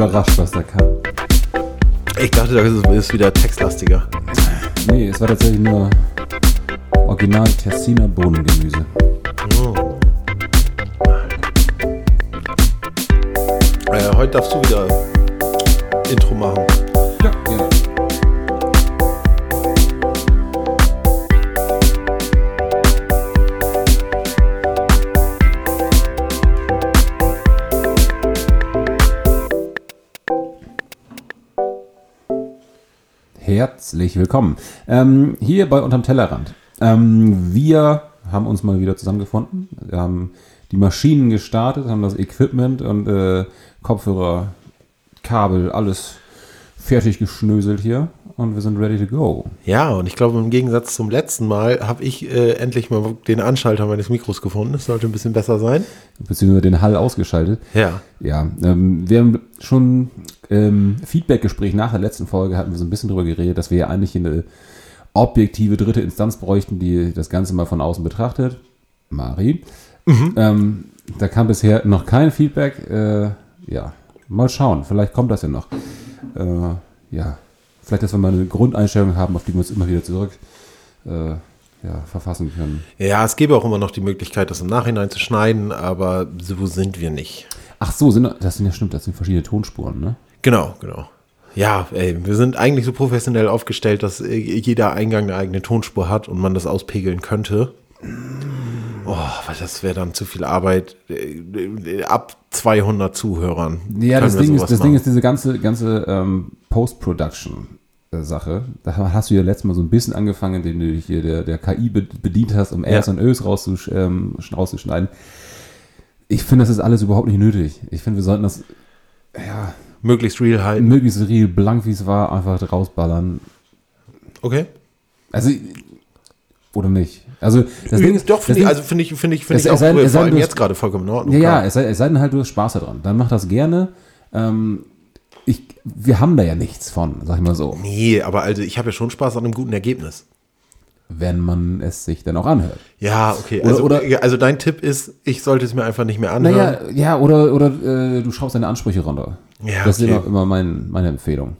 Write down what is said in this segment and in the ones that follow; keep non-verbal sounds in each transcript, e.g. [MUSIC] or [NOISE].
überrascht, was da kam. Ich dachte, das ist, wieder textlastiger. Nee, es war tatsächlich nur Original Tessiner Bohnengemüse. Oh. Äh, heute darfst du wieder Intro machen. Ja, gerne. Herzlich willkommen. Ähm, hier bei Unterm Tellerrand. Ähm, wir haben uns mal wieder zusammengefunden. Wir haben die Maschinen gestartet, haben das Equipment und äh, Kopfhörer, Kabel, alles fertig geschnöselt hier und wir sind ready to go. Ja, und ich glaube, im Gegensatz zum letzten Mal habe ich äh, endlich mal den Anschalter meines Mikros gefunden. Das sollte ein bisschen besser sein. Beziehungsweise den Hall ausgeschaltet. Ja. Ja, ähm, wir haben schon ähm, Feedbackgespräch nach der letzten Folge hatten wir so ein bisschen drüber geredet, dass wir ja eigentlich eine objektive dritte Instanz bräuchten, die das Ganze mal von außen betrachtet. Mari. Ähm, da kam bisher noch kein Feedback. Äh, ja, mal schauen. Vielleicht kommt das ja noch. Äh, ja, vielleicht, dass wir mal eine Grundeinstellung haben, auf die wir uns immer wieder zurück äh, ja, verfassen können. Ja, es gäbe auch immer noch die Möglichkeit, das im Nachhinein zu schneiden, aber so sind wir nicht. Ach so, sind, das sind ja stimmt, das sind verschiedene Tonspuren, ne? Genau, genau. Ja, ey, wir sind eigentlich so professionell aufgestellt, dass äh, jeder Eingang eine eigene Tonspur hat und man das auspegeln könnte. Oh, weil das wäre dann zu viel Arbeit. Äh, Ab 200 Zuhörern. Ja, das, Ding ist, das Ding ist diese ganze, ganze ähm, Post-Production-Sache. Da hast du ja letztes Mal so ein bisschen angefangen, indem du dich hier der, der KI be- bedient hast, um Rs Ja. und Ös rauszusch ähm, rauszuschneiden. Ich finde, das ist alles überhaupt nicht nötig. Ich finde, wir sollten das ja, möglichst real halten. möglichst real, blank wie es war, einfach rausballern. Okay. Also, oder nicht? Also, das Ding ist, Doch, finde ich, also finde ich, finde ich, finde ich auch sei- sei vor allem jetzt gerade vollkommen in Ordnung. Ja, ja, es sei, es sei denn halt, du hast Spaß daran. Dann mach das gerne. Ähm, ich, wir haben da ja nichts von, sag ich mal so. Nee, aber also ich habe ja schon Spaß an einem guten Ergebnis. Wenn man es sich dann auch anhört. Ja, okay. Oder- Also, oder- ja, also dein Tipp ist, ich sollte es mir einfach nicht mehr anhören. Naja, ja, oder, oder äh, du schraubst deine Ansprüche runter. Ja, das ist okay. immer, immer mein, meine Empfehlung.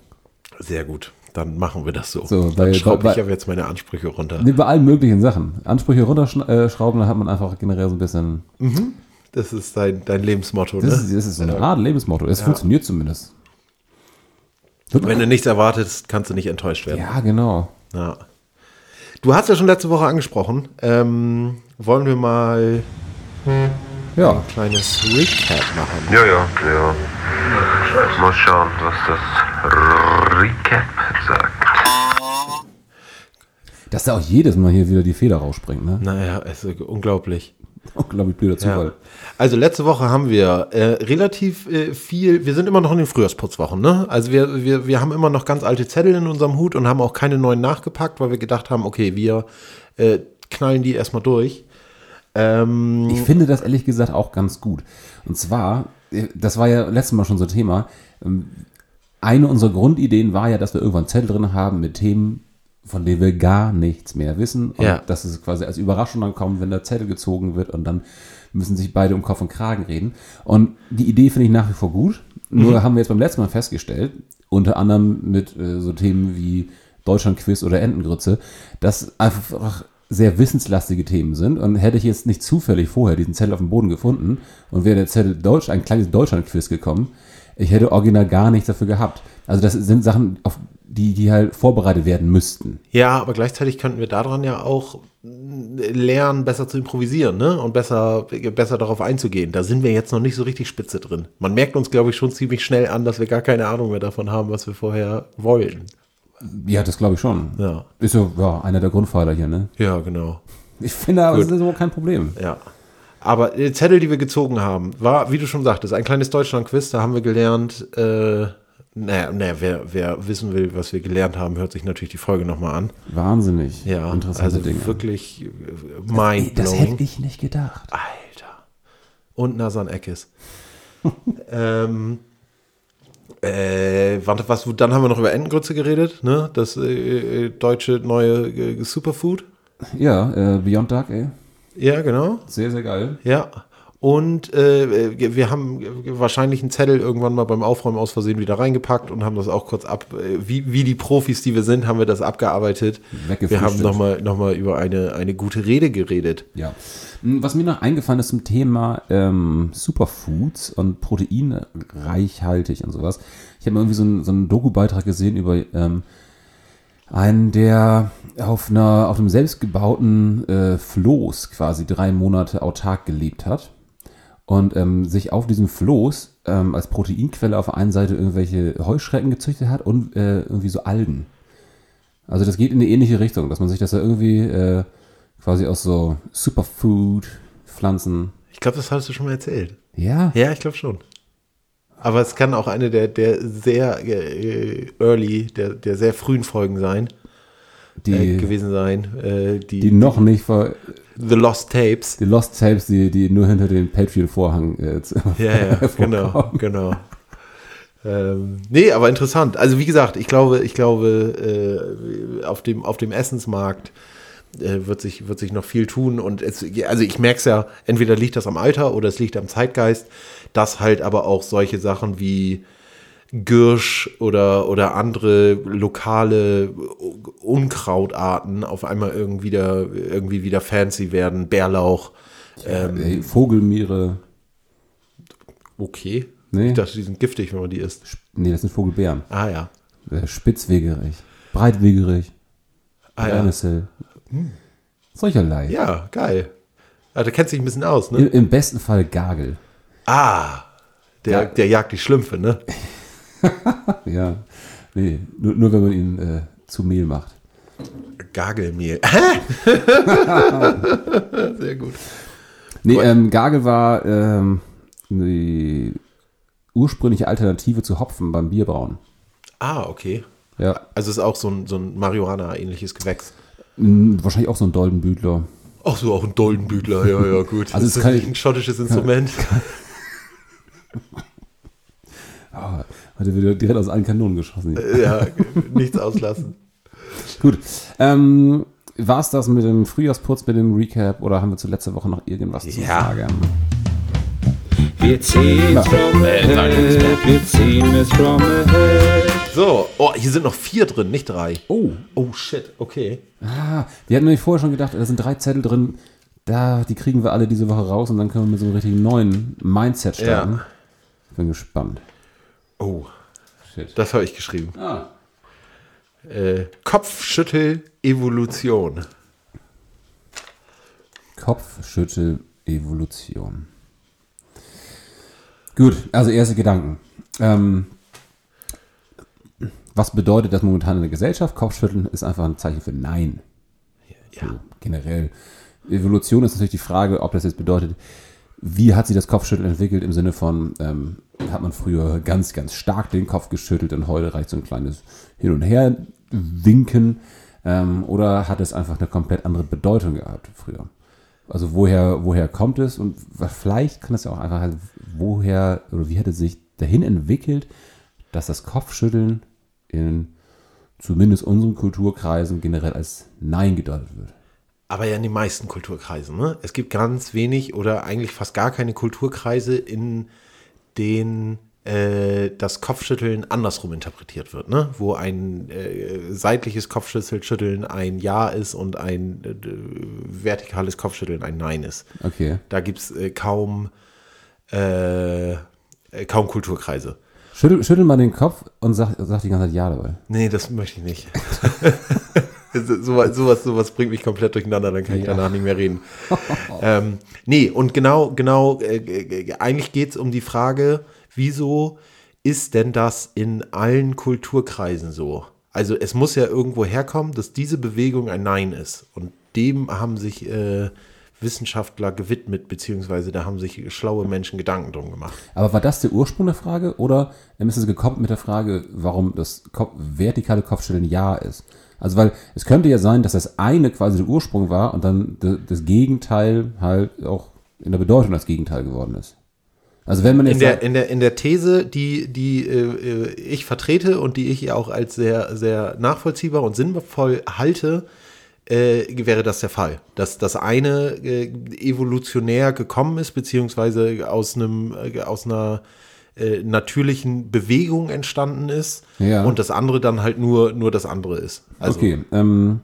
Sehr gut. Dann machen wir das so. So, dann schraube ich aber jetzt meine Ansprüche runter. Nee, bei allen möglichen Sachen. Ansprüche runterschrauben, dann hat man einfach generell so ein bisschen. Das ist dein, dein Lebensmotto, Das, ne? ist, das ist so eine Art Lebensmotto. Es funktioniert zumindest. Wenn du nichts erwartest, kannst du nicht enttäuscht werden. Ja, genau. Ja. Du hast ja schon letzte Woche angesprochen. Ähm, wollen wir mal Ja, ein kleines Recap machen? Ja, ja, ja. Mal schauen, was das Recap sagt. dass da auch jedes Mal hier wieder die Feder rausspringt, ne? Naja, es ist unglaublich. Unglaublich blöder Zufall. Ja. Also letzte Woche haben wir äh, relativ äh, viel, wir sind immer noch in den Frühjahrsputzwochen, ne? Also wir, wir, wir haben immer noch ganz alte Zettel in unserem Hut und haben auch keine neuen nachgepackt, weil wir gedacht haben, okay, wir äh, knallen die erstmal durch. Ähm, Ich finde das ehrlich gesagt auch ganz gut. Und zwar, äh, das war ja letztes Mal schon so Thema, ähm, eine unserer Grundideen war ja, dass wir irgendwann Zettel drin haben mit Themen, von denen wir gar nichts mehr wissen. Und Ja. dass es quasi als Überraschung dann kommt, wenn der Zettel gezogen wird und dann müssen sich beide um Kopf und Kragen reden. Und die Idee finde ich nach wie vor gut. Nur haben wir jetzt beim letzten Mal festgestellt, unter anderem mit äh, so Themen wie Deutschlandquiz oder Entengrütze, dass einfach sehr wissenslastige Themen sind. Und hätte ich jetzt nicht zufällig vorher diesen Zettel auf dem Boden gefunden und wäre der Zettel Deutsch, ein kleines Deutschlandquiz gekommen, ich hätte original gar nichts dafür gehabt. Also das sind Sachen, auf die, die halt vorbereitet werden müssten. ja, aber gleichzeitig könnten wir daran ja auch äh, lernen, besser zu improvisieren, ne? Und besser, besser darauf einzugehen. Da sind wir jetzt noch nicht so richtig spitze drin. Man merkt uns, glaube ich, schon ziemlich schnell an, dass wir gar keine Ahnung mehr davon haben, was wir vorher wollten. Ja, das glaube ich schon. Ja. Ist so ja, einer der Grundpfeiler hier, ne? Ja, genau. Ich finde, aber das ist überhaupt kein Problem. Ja. Aber die Zettel, die wir gezogen haben, war, wie du schon sagtest, ein kleines Deutschland-Quiz. Da haben wir gelernt, äh, naja, naja wer, wer wissen will, was wir gelernt haben, hört sich natürlich die Folge nochmal an. Wahnsinnig Ja, interessante also Dinge. wirklich äh, Ey, das mindblowing. hätte ich nicht gedacht. Alter. Und Nasan Eckes. [LAUGHS] ähm, äh, warte, was, dann haben wir noch über Entengrütze geredet, ne? Das äh, äh, deutsche neue äh, Superfood. Ja, äh, Beyond Dark, ey. Ja, genau. Sehr, sehr geil. Ja. Und äh, wir haben wahrscheinlich einen Zettel irgendwann mal beim Aufräumen aus Versehen wieder reingepackt und haben das auch kurz ab, äh, wie, wie die Profis, die wir sind, haben wir das abgearbeitet. Wir haben nochmal noch mal über eine, eine gute Rede geredet. Ja. Hm, Was mir noch eingefallen ist zum Thema ähm, Superfoods und proteinreichhaltig und sowas. Ich habe mal irgendwie so einen, so einen Doku-Beitrag gesehen über ähm, einen, der auf, einer, auf einem selbstgebauten äh, Floß quasi drei Monate autark gelebt hat und ähm, sich auf diesem Floß ähm, als Proteinquelle auf der einen Seite irgendwelche Heuschrecken gezüchtet hat und äh, irgendwie so Algen. Also das geht in eine ähnliche Richtung, dass man sich das da irgendwie äh, quasi aus so Superfood-Pflanzen. Ich glaube, das hast du schon mal erzählt. Ja, Ja, ich glaube schon. Aber es kann auch eine der, der sehr äh, early, der, der sehr frühen Folgen sein, die, äh, gewesen sein. Äh, die, die noch nicht ver, The Lost Tapes. die Lost Tapes, die, die nur hinter den Patreon-Vorhang äh, [LAUGHS] Ja, ja, [LAUGHS] genau, genau. Ähm, nee, aber interessant. Also wie gesagt, ich glaube, ich glaube, äh, auf dem, auf dem Essensmarkt äh, wird, sich, wird sich noch viel tun. Und es, also ich merke es ja, entweder liegt das am Alter oder es liegt am Zeitgeist, dass halt aber auch solche Sachen wie Girsch oder, oder andere lokale Unkrautarten auf einmal irgendwie wieder, irgendwie wieder fancy werden. Bärlauch. Ähm, Ey, Vogelmiere. okay. Nee. Ich dachte, die sind giftig, wenn man die isst. Nee, das sind Vogelbeeren. Ah ja. Äh, Spitzwegerich. Breitwegerich. Ah, ja. Brennnessel. Solcherlei. Ja, geil. Ja, da kennst du dich ein bisschen aus, ne? Im, Im besten Fall Gagel. Ah, der, Ja. der jagt die Schlümpfe, ne? [LAUGHS] [LAUGHS] Ja. Nee, nur, nur wenn man ihn äh, zu Mehl macht. Gagelmehl. [LAUGHS] Sehr gut. Nee, ähm, Gagel war ähm, die ursprüngliche Alternative zu Hopfen beim Bierbrauen. Ah, okay. Ja. Also ist auch so ein, so ein Marihuana-ähnliches Gewächs. Wahrscheinlich auch so ein Doldenbüdler. Ach so, auch ein Doldenbüdler, ja, ja, gut. Also ist das kann nicht ich- ein schottisches Instrument? Ah, [LAUGHS] hatte wieder direkt aus allen Kanonen geschossen. ja, [LAUGHS] nichts auslassen. Gut. Ähm, War es das mit dem Frühjahrsputz, mit dem Recap oder haben wir zu letzter Woche noch irgendwas zu Ja. sagen? Wir ziehen es from ahead, wir ziehen es from ahead. So, oh, hier sind noch vier drin, nicht drei. Oh, Oh shit, okay. ah, wir hatten nämlich vorher schon gedacht, da sind drei Zettel drin, da, die kriegen wir alle diese Woche raus und dann können wir mit so einem richtigen neuen Mindset starten. Ja. Bin gespannt. Oh, Shit. das habe ich geschrieben. Ah. Äh, Kopfschüttel-Evolution. Kopfschüttel-Evolution. Gut, also erste Gedanken. Ähm, was bedeutet das momentan in der Gesellschaft? Kopfschütteln ist einfach ein Zeichen für Nein. Ja. So, generell. Evolution ist natürlich die Frage, ob das jetzt bedeutet, wie hat sich das Kopfschütteln entwickelt im Sinne von, ähm, hat man früher ganz, ganz stark den Kopf geschüttelt und heute reicht so ein kleines Hin- und Her winken ähm, oder hat es einfach eine komplett andere Bedeutung gehabt früher? Also woher, woher kommt es und vielleicht kann es ja auch einfach, woher oder wie hat es sich dahin entwickelt, dass das Kopfschütteln in zumindest unseren Kulturkreisen generell als Nein gedeutet wird. Aber ja in den meisten Kulturkreisen. Ne? Es gibt ganz wenig oder eigentlich fast gar keine Kulturkreise, in denen äh, das Kopfschütteln andersrum interpretiert wird. Ne? Wo ein äh, seitliches Kopfschütteln ein Ja ist und ein äh, vertikales Kopfschütteln ein Nein ist. Okay. Da gibt es äh, kaum, äh, kaum Kulturkreise. Schüttel, schüttel mal den Kopf und sag, sag die ganze Zeit Ja dabei. Nee, das möchte ich nicht. [LAUGHS] so, sowas, sowas, sowas bringt mich komplett durcheinander, dann kann ich Ja. danach nicht mehr reden. [LAUGHS] ähm, nee, und genau, genau, äh, äh, eigentlich geht es um die Frage, wieso ist denn das in allen Kulturkreisen so? Also es muss ja irgendwo herkommen, dass diese Bewegung ein Nein ist. Und dem haben sich äh, Wissenschaftler gewidmet, beziehungsweise da haben sich schlaue Menschen Gedanken drum gemacht. Aber war das der Ursprung der Frage oder ist es gekommen mit der Frage, warum das vertikale Kopfschütteln Ja ist? Also weil es könnte ja sein, dass das eine quasi der Ursprung war und dann das Gegenteil halt auch in der Bedeutung das Gegenteil geworden ist. Also wenn man In der, in der, in der These, die, die äh, äh, ich vertrete und die ich ja auch als sehr, sehr nachvollziehbar und sinnvoll halte, äh, wäre das der Fall. Dass das eine äh, evolutionär gekommen ist, beziehungsweise aus einem, äh, aus einer äh, natürlichen Bewegung entstanden ist Ja. und das andere dann halt nur, nur das andere ist. Also, okay, ähm,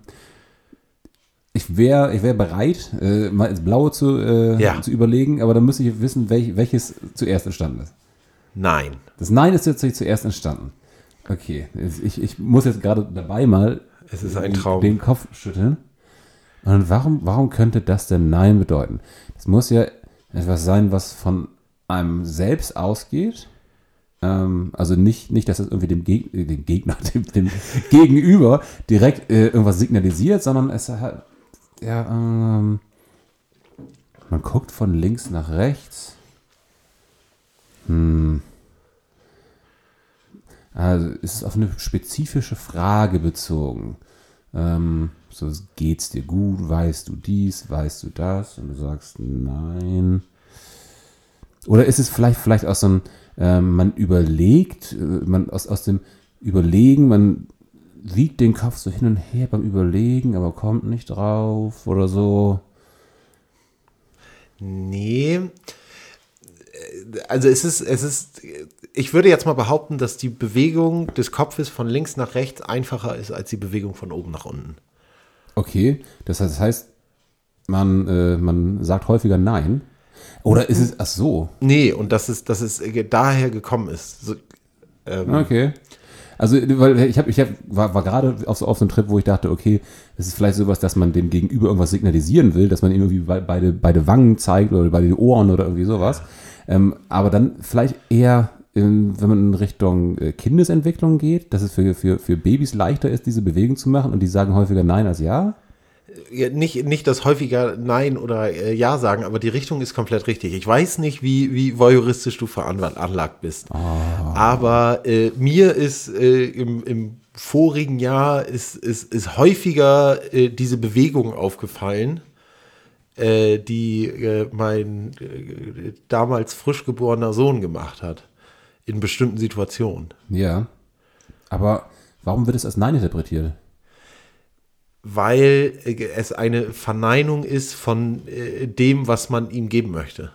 ich wäre ich wär bereit, äh, mal ins Blaue zu, äh, Ja. zu überlegen, aber dann müsste ich wissen, welch, welches zuerst entstanden ist. Nein. Das Nein ist jetzt zuerst entstanden. Okay, ich, ich muss jetzt gerade dabei mal Es ist ein Traum. den Kopf schütteln. Und warum, warum könnte das denn Nein bedeuten? Das muss ja etwas sein, was von einem selbst ausgeht. Ähm, also nicht, nicht, dass es irgendwie dem, Geg äh, dem Gegner, [LAUGHS] dem, dem Gegenüber direkt äh, irgendwas signalisiert, sondern es hat, ja, ähm, man guckt von links nach rechts. Also ist es auf eine spezifische Frage bezogen. Ähm, so, geht's dir gut? Weißt du dies? Weißt du das? Und du sagst nein. Oder ist es vielleicht, vielleicht aus so einem, ähm, man überlegt, äh, man aus, aus dem Überlegen, man wiegt den Kopf so hin und her beim Überlegen, aber kommt nicht drauf oder so. Nee. Also es ist, es ist, ich würde jetzt mal behaupten, dass die Bewegung des Kopfes von links nach rechts einfacher ist als die Bewegung von oben nach unten. Okay, das heißt, das heißt man, äh, man sagt häufiger Nein. Oder ist es, ach so, Nee, und dass es, dass es daher gekommen ist. So, ähm, Okay. Also, weil ich habe, ich hab, war, war gerade auf, so- auf so einem Trip, wo ich dachte, okay, es ist vielleicht sowas, dass man dem Gegenüber irgendwas signalisieren will, dass man ihm irgendwie be- beide, beide Wangen zeigt oder beide Ohren oder irgendwie sowas. Ähm, aber dann vielleicht eher, in, wenn man in Richtung äh, Kindesentwicklung geht, dass es für, für, für Babys leichter ist, diese Bewegung zu machen und die sagen häufiger Nein als Ja. Ja, nicht, nicht das häufiger Nein oder äh, Ja sagen, aber die Richtung ist komplett richtig. Ich weiß nicht, wie, wie voyeuristisch du veranlagt bist. Aber äh, mir ist äh, im, im vorigen Jahr ist, ist, ist häufiger äh, diese Bewegung aufgefallen, äh, die äh, mein äh, damals frisch geborener Sohn gemacht hat. In bestimmten Situationen. Ja. Aber warum wird es als Nein interpretiert? Weil äh, es eine Verneinung ist von äh, dem, was man ihm geben möchte.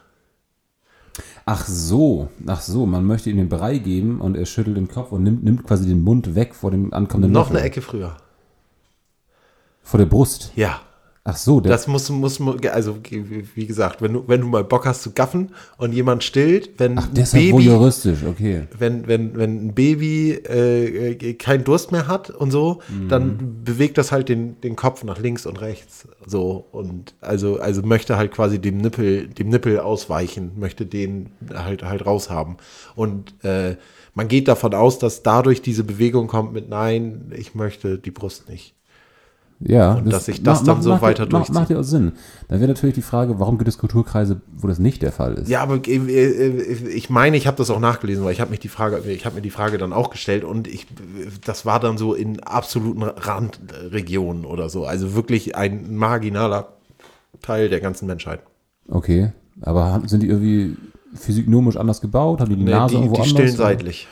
Ach so, ach so, man möchte ihm den Brei geben und er schüttelt den Kopf und nimmt, nimmt quasi den Mund weg vor dem ankommenden Noch Löffel. eine Ecke früher. Vor der Brust. Ja. Ach so, der, Das muss, muss, also wie gesagt, wenn du, wenn du mal Bock hast zu gaffen und jemand stillt, wenn ach, ein deshalb Baby, voyeuristisch, okay. wenn, wenn, wenn ein Baby äh, äh, keinen Durst mehr hat und so, Mhm. dann bewegt das halt den, den Kopf nach links und rechts. So und also, also möchte halt quasi dem Nippel, dem Nippel ausweichen, möchte den halt halt raushaben. Und äh, man geht davon aus, dass dadurch diese Bewegung kommt mit Nein, ich möchte die Brust nicht. Ja, Und dass sich das dann so macht, weiter macht, durchzieht. macht ja auch Sinn. Dann wäre natürlich die Frage, warum gibt es Kulturkreise, wo das nicht der Fall ist? Ja, aber äh, äh, ich meine, ich habe das auch nachgelesen, weil ich habe mich die Frage, ich habe mir die Frage dann auch gestellt und ich, das war dann so in absoluten Randregionen oder so, also wirklich ein marginaler Teil der ganzen Menschheit. Okay, aber sind die irgendwie physiognomisch anders gebaut? Haben die die Nee, Nase die, irgendwo die anders? stillen seitlich,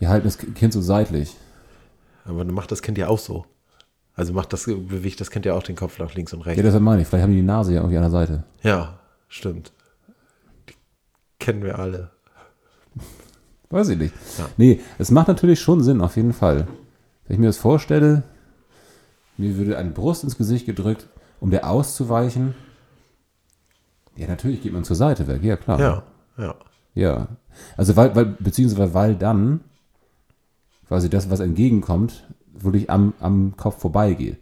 Die halten das Kind so seitlich. aber dann macht das Kind ja auch so. Also macht das bewegt das Kind ja auch den Kopf nach links und Ja, rechts. deshalb meine ich, vielleicht haben die die Nase ja irgendwie an der Seite. Ja, stimmt. Die kennen wir alle. Weiß ich nicht. Ja. Nee, es macht natürlich schon Sinn, auf jeden Fall. Wenn ich mir das vorstelle, mir würde eine Brust ins Gesicht gedrückt, um der auszuweichen. Ja, natürlich geht man zur Seite weg, ja klar. Ja, ja. Ja. Also weil, weil, beziehungsweise weil dann quasi das, was entgegenkommt, wirklich am, am Kopf vorbeigeht.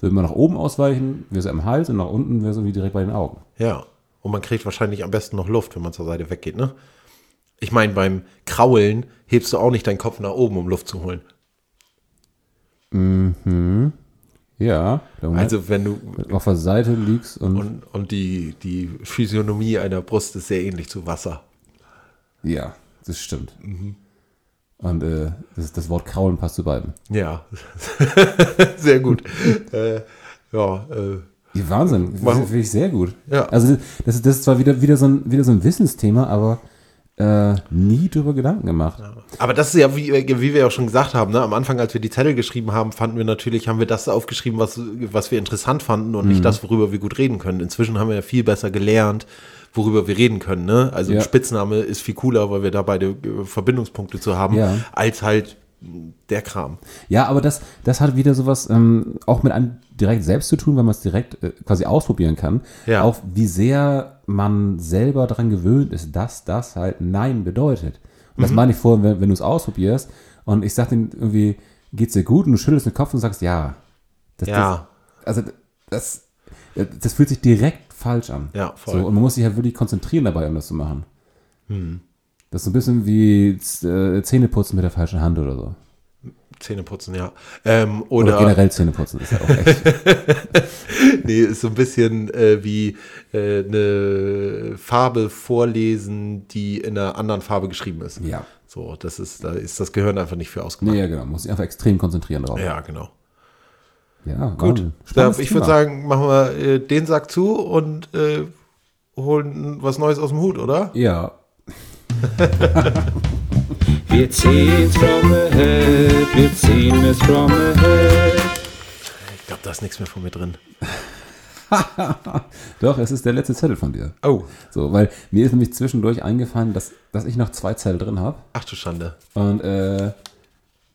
Würde man nach oben ausweichen, wäre es am Hals und nach unten wäre es irgendwie direkt bei den Augen. Ja. Und man kriegt wahrscheinlich am besten noch Luft, wenn man zur Seite weggeht, ne? Ich meine, beim Kraulen hebst du auch nicht deinen Kopf nach oben, um Luft zu holen. Ja. Also wenn du auf der Seite liegst und, und, und die, die Physiognomie einer Brust ist sehr ähnlich zu Wasser. ja, das stimmt. Und äh, das, das Wort Kraulen passt zu beiden. Ja, [LAUGHS] sehr gut. [LAUGHS] äh, ja, äh, Wahnsinn, finde ich sehr gut. Ja. Also das, ist- das ist zwar wieder, wieder, so ein, wieder so ein Wissensthema, aber äh, nie drüber Gedanken gemacht. Aber das ist ja, wie, wie wir auch schon gesagt haben, ne? am Anfang, als wir die Zettel geschrieben haben, fanden wir natürlich, haben wir das aufgeschrieben, was, was wir interessant fanden und Mhm. nicht das, worüber wir gut reden können. Inzwischen haben wir ja viel besser gelernt, worüber wir reden können. Ne? Also Ja. ein Spitzname ist viel cooler, weil wir da beide äh, Verbindungspunkte zu haben, Ja. als halt der Kram. Ja, aber das, das hat wieder sowas ähm, auch mit einem direkt selbst zu tun, weil man es direkt äh, quasi ausprobieren kann. Ja. Auch wie sehr man selber daran gewöhnt ist, dass das halt Nein bedeutet. Und Mhm. das meine ich vorhin, wenn, wenn du es ausprobierst und ich sag dir irgendwie, geht's dir gut und du schüttelst den Kopf und sagst ja. Das, Ja. Das, also das, das fühlt sich direkt falsch an. Ja, voll. So, und man muss sich halt wirklich konzentrieren dabei, um das zu machen. Hm. Das ist so ein bisschen wie äh, Zähneputzen mit der falschen Hand oder so. Zähneputzen, ja. Ähm, Oder, oder, generell Zähneputzen ist ja auch echt. [LAUGHS] nee, ist so ein bisschen äh, wie äh, eine Farbe vorlesen, die in einer anderen Farbe geschrieben ist. ja. So, das ist, da ist das Gehirn einfach nicht für ausgemacht. Nee, ja, genau. Muss sich einfach extrem konzentrieren drauf. Ja, genau. Ja, Gut, da, ich würde sagen, machen wir äh, den Sack zu und äh, holen was Neues aus dem Hut, oder? Ja. [LAUGHS] Wir ziehen's from the head, wir ziehen es from the head. Ich glaube, da ist nichts mehr von mir drin. [LAUGHS] Doch, es ist der letzte Zettel von dir. Oh, So, weil mir ist nämlich zwischendurch eingefallen, dass, dass ich noch zwei Zettel drin habe. ach du Schande. Und äh,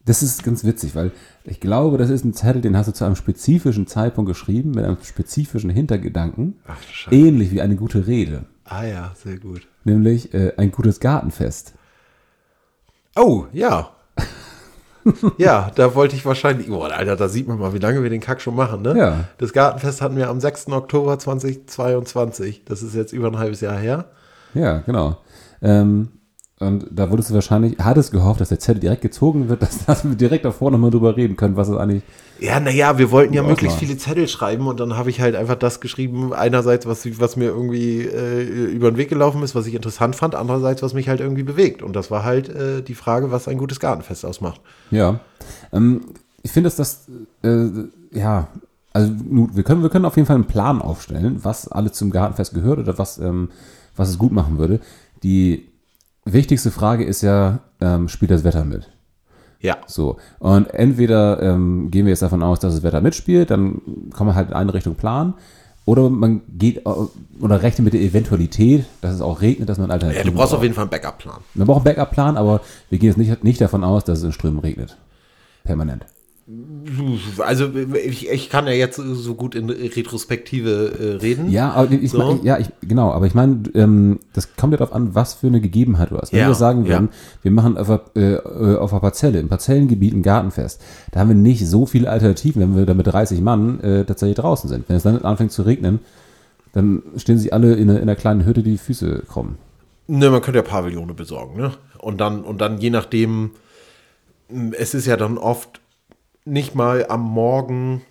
das ist ganz witzig, weil ich glaube, das ist ein Zettel, den hast du zu einem spezifischen Zeitpunkt geschrieben, mit einem spezifischen Hintergedanken. Ach Schande. Ähnlich wie eine gute Rede. Ah ja, sehr gut. Nämlich äh, ein gutes Gartenfest. Oh, ja. [LAUGHS] ja, da wollte ich wahrscheinlich. Boah, Alter, da sieht man mal, wie lange wir den Kack schon machen, ne? Ja. Das Gartenfest hatten wir am 6. Oktober 2022. Das ist jetzt über ein halbes Jahr her. Ja, genau. Ähm, und da wurdest du wahrscheinlich, hattest gehofft, dass der Zettel direkt gezogen wird, [LAUGHS] dass, dass wir direkt davor nochmal drüber reden können, was es eigentlich. Ja, naja, wir wollten ja möglichst viele Zettel schreiben und dann habe ich halt einfach das geschrieben, einerseits, was, was mir irgendwie äh, über den Weg gelaufen ist, was ich interessant fand, andererseits, was mich halt irgendwie bewegt. Und das war halt äh, die Frage, was ein gutes Gartenfest ausmacht. Ja. Ähm, ich finde, dass das, äh, ja, also wir können, wir können auf jeden Fall einen Plan aufstellen, was alles zum Gartenfest gehört oder was, ähm, was es gut machen würde. Die wichtigste Frage ist ja, ähm, spielt das Wetter mit? Ja. So. Und entweder ähm, gehen wir jetzt davon aus, dass das Wetter mitspielt, dann kann man halt in eine Richtung planen. Oder man geht äh, oder rechnet mit der Eventualität, dass es auch regnet, dass man Ja, Alternativen du brauchst braucht. auf jeden Fall einen Backup-Plan. Wir brauchen einen Backup-Plan, aber wir gehen jetzt nicht, nicht davon aus, dass es in Strömen regnet. Permanent. Also ich, ich kann ja jetzt so gut in Retrospektive äh, reden. Ja, aber ich, So. mein, ja, ich, genau, aber ich meine, ähm, das kommt ja darauf an, was für eine Gegebenheit du hast. Wenn Ja, wir sagen ja. würden, wir machen auf, einer- äh, auf einer Parzelle, im Parzellengebiet ein Gartenfest, da haben wir nicht so viele Alternativen, wenn wir da mit 30 Mann äh, tatsächlich draußen sind. Wenn es dann anfängt zu regnen, dann stehen sich alle in einer, in einer kleinen Hütte die Füße krumm. Ne, man könnte ja Pavillone besorgen, ne? Und dann, und dann je nachdem, es ist ja dann oft nicht mal am Morgen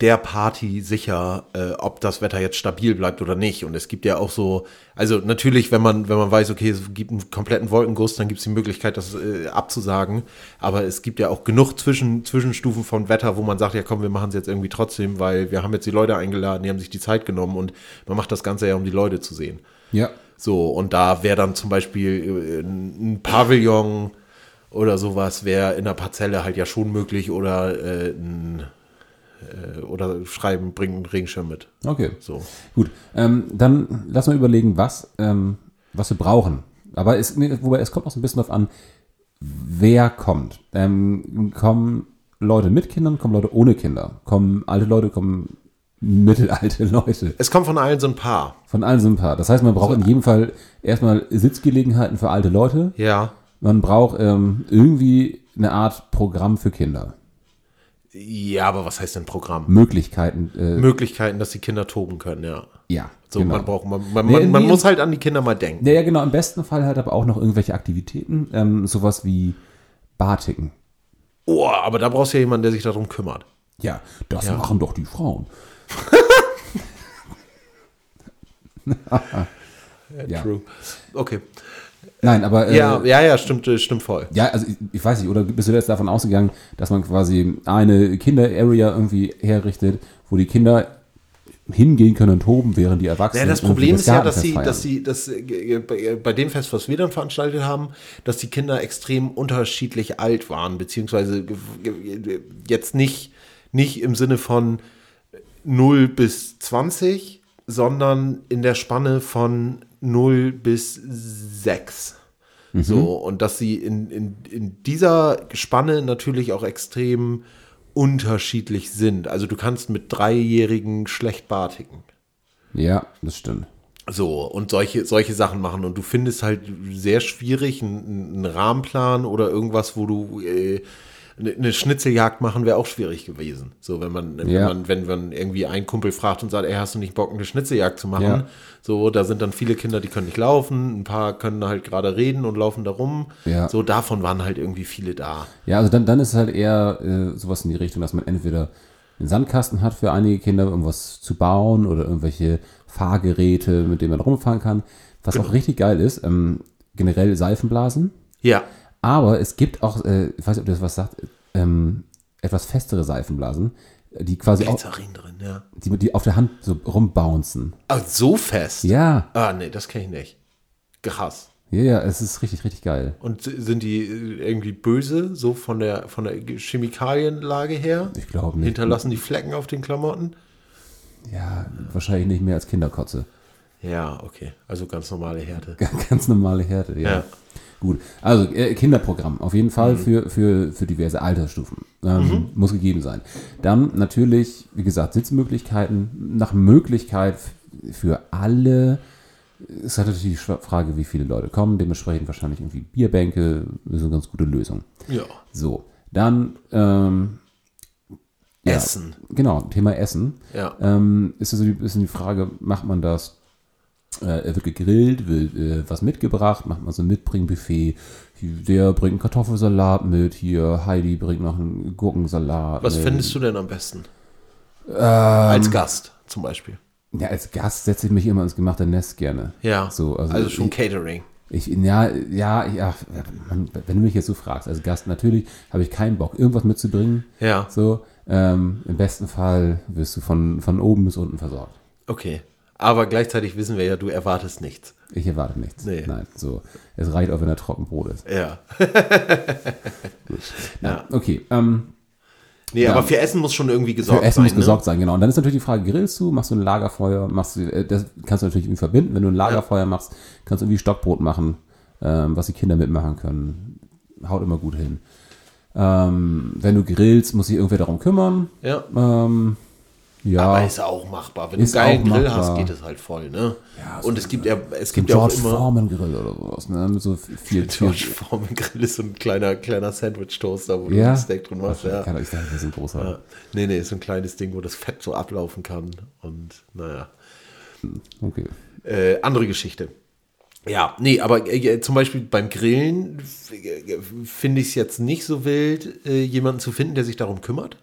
der Party sicher, äh, ob das Wetter jetzt stabil bleibt oder nicht. Und es gibt ja auch so, also natürlich, wenn man, wenn man weiß, okay, es gibt einen kompletten Wolkenguss, dann gibt es die Möglichkeit, das äh, abzusagen. Aber es gibt ja auch genug Zwischen, Zwischenstufen von Wetter, wo man sagt, ja komm, wir machen es jetzt irgendwie trotzdem, weil wir haben jetzt die Leute eingeladen, die haben sich die Zeit genommen und man macht das Ganze ja, um die Leute zu sehen. Ja. So, und da wäre dann zum Beispiel äh, ein Pavillon oder sowas, wäre in der Parzelle halt ja schon möglich oder äh, ein, äh, oder schreiben, bringen einen Regenschirm mit. Okay. So. Gut, ähm, dann lass mal überlegen, was, ähm, was wir brauchen. Aber es, wobei, es kommt auch so ein bisschen darauf an, wer kommt. Ähm, kommen Leute mit Kindern, kommen Leute ohne Kinder, kommen alte Leute, kommen mittelalte Leute. Es kommt von allen so ein paar. Von allen so ein paar. Das heißt, man braucht in jedem Fall erstmal Sitzgelegenheiten für alte Leute. Ja. Man braucht ähm, irgendwie eine Art Programm für Kinder. Ja, aber was heißt denn Programm? Möglichkeiten. Äh, Möglichkeiten, dass die Kinder toben können, ja. ja. So, genau. man braucht, man, man, Nee, man, nee. muss halt an die Kinder mal denken. Ja, ja, genau. Im besten Fall halt aber auch noch irgendwelche Aktivitäten. Ähm, sowas wie Batiken. Oh, aber da brauchst du ja jemanden, der sich darum kümmert. Ja, das Ja. machen doch die Frauen. [LAUGHS] [LAUGHS] ja. True. Okay. Nein, aber äh, Ja, ja, ja, stimmt, äh, stimmt voll. ja, also ich, ich weiß nicht, oder bist du jetzt davon ausgegangen, dass man quasi eine Kinder-Area irgendwie herrichtet, wo die Kinder hingehen können und toben, während die Erwachsenen. Ja, das Problem ist ja, dass sie, dass sie, dass äh, bei bei dem Fest, was wir dann veranstaltet haben, dass die Kinder extrem unterschiedlich alt waren, beziehungsweise jetzt nicht, nicht im Sinne von 0 bis 20, sondern in der Spanne von 0 bis 6. So, und dass sie in, in, in dieser Spanne natürlich auch extrem unterschiedlich sind. Also du kannst mit Dreijährigen schlecht batigen. Ja, das stimmt. So, und solche, solche Sachen machen. Und du findest halt sehr schwierig einen, einen Rahmenplan oder irgendwas, wo du äh, eine Schnitzeljagd machen, wäre auch schwierig gewesen. So, wenn man, wenn Ja. man, wenn man irgendwie einen Kumpel fragt und sagt, ey, hast du nicht Bock, eine Schnitzeljagd zu machen? Ja. So, da sind dann viele Kinder, die können nicht laufen, ein paar können halt gerade reden und laufen da rum. Ja. So, davon waren halt irgendwie viele da. Ja, also dann, dann ist es halt eher äh, sowas in die Richtung, dass man entweder einen Sandkasten hat für einige Kinder, um was zu bauen oder irgendwelche Fahrgeräte, mit denen man rumfahren kann. Was Genau. auch richtig geil ist, ähm, generell Seifenblasen. Ja. Aber es gibt auch, äh, ich weiß nicht, ob das was sagt, ähm, etwas festere Seifenblasen, die quasi auch, Glycerin drin, ja. die, die auf der Hand so rumbouncen. Ah, so fest? Ja, Ah, nee, das kenne ich nicht. Krass. ja, ja, es ist richtig, richtig geil. Und sind die äh, irgendwie böse, so von der, von der Chemikalienlage her? Ich glaube nicht. Hinterlassen die Flecken auf den Klamotten? Ja, wahrscheinlich nicht mehr als Kinderkotze. Ja, okay. Also ganz normale Härte. [LAUGHS] Ganz normale Härte, ja. Ja. Gut, also äh, Kinderprogramm, auf jeden Fall für, für, für diverse Altersstufen. Ähm, Muss gegeben sein. Dann natürlich, wie gesagt, Sitzmöglichkeiten, nach Möglichkeit für alle. Es hat natürlich die Frage, wie viele Leute kommen, dementsprechend wahrscheinlich irgendwie Bierbänke, ist eine ganz gute Lösung. Ja. So, dann ähm, ja, Essen. Genau, Thema Essen. Ja. Ähm, ist also die, ist die Frage, macht man das, äh, wird gegrillt, wird äh, was mitgebracht, macht man so ein Mitbringbuffet, der bringt einen Kartoffelsalat mit, hier Heidi bringt noch einen Gurkensalat. Was mit. findest du denn am besten? Ähm. Als Gast zum Beispiel. Ja, als Gast setze ich mich immer ins gemachte Nest gerne. Ja. So, also, also schon ich, Catering. ich, ja, ja, ja, wenn du mich jetzt so fragst, als Gast natürlich habe ich keinen Bock, irgendwas mitzubringen. Ja. So, ähm, im besten Fall wirst du von, von oben bis unten versorgt. Okay. Aber gleichzeitig wissen wir ja, du erwartest nichts. Ich erwarte nichts. Nee. Nein, so. Es reicht auch, wenn er Trockenbrot ist. Ja. [LAUGHS] Ja. Okay, ähm, Nee, Ja. aber für Essen muss schon irgendwie gesorgt für Essen sein. muss ne? gesorgt sein, genau. Und dann ist natürlich die Frage, grillst du, machst du ein Lagerfeuer, machst du, äh, das kannst du natürlich irgendwie verbinden. Wenn du ein Lagerfeuer machst, kannst du irgendwie Stockbrot machen, ähm, was die Kinder mitmachen können. Haut immer gut hin. Ähm, wenn du grillst, muss sich irgendwer darum kümmern. Ja. Ähm, ja. Aber ist auch machbar. Wenn Ist du einen geilen Grill machbar. hast, geht es halt voll, ne? Ja, Und es gibt ja, es gibt ja auch immer. Foreman Grill oder sowas, ne? Mit so viel, [LAUGHS] George Foreman Grill ist so ein kleiner, kleiner Sandwich-Toaster, wo du Ja. ein Steak drin machst. Ja. Kann ich sagen, das ist ein großer. Ja. Nee, nee, ist so ein kleines Ding, wo das Fett so ablaufen kann. Und naja. Okay. Äh, andere Geschichte. Ja, nee, aber äh, zum Beispiel beim Grillen äh, finde ich es jetzt nicht so wild, äh, jemanden zu finden, der sich darum kümmert.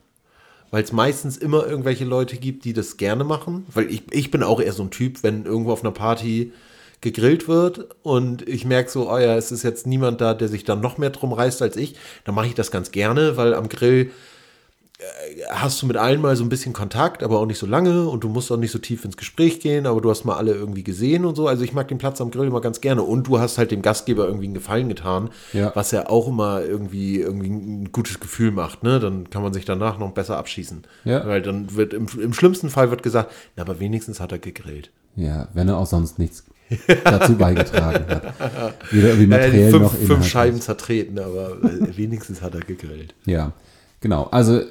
Weil es meistens immer irgendwelche Leute gibt, die das gerne machen. Weil ich, ich bin auch eher so ein Typ, wenn irgendwo auf einer Party gegrillt wird und ich merke so, oh ja, es ist jetzt niemand da, der sich dann noch mehr drum reißt als ich, dann mache ich das ganz gerne, weil am Grill hast du mit allen mal so ein bisschen Kontakt, aber auch nicht so lange und du musst auch nicht so tief ins Gespräch gehen, aber du hast mal alle irgendwie gesehen und so. Also ich mag den Platz am Grill immer ganz gerne und du hast halt dem Gastgeber irgendwie einen Gefallen getan, Ja. was ja auch immer irgendwie, irgendwie ein gutes Gefühl macht, ne? Dann kann man sich danach noch besser abschießen. Ja. Weil dann wird im, im schlimmsten Fall wird gesagt, na, aber wenigstens hat er gegrillt. Ja, wenn er auch sonst nichts dazu beigetragen hat. Weder irgendwie materiell fünf, noch fünf. Scheiben zertreten, aber äh, wenigstens hat er gegrillt. Ja, genau. Also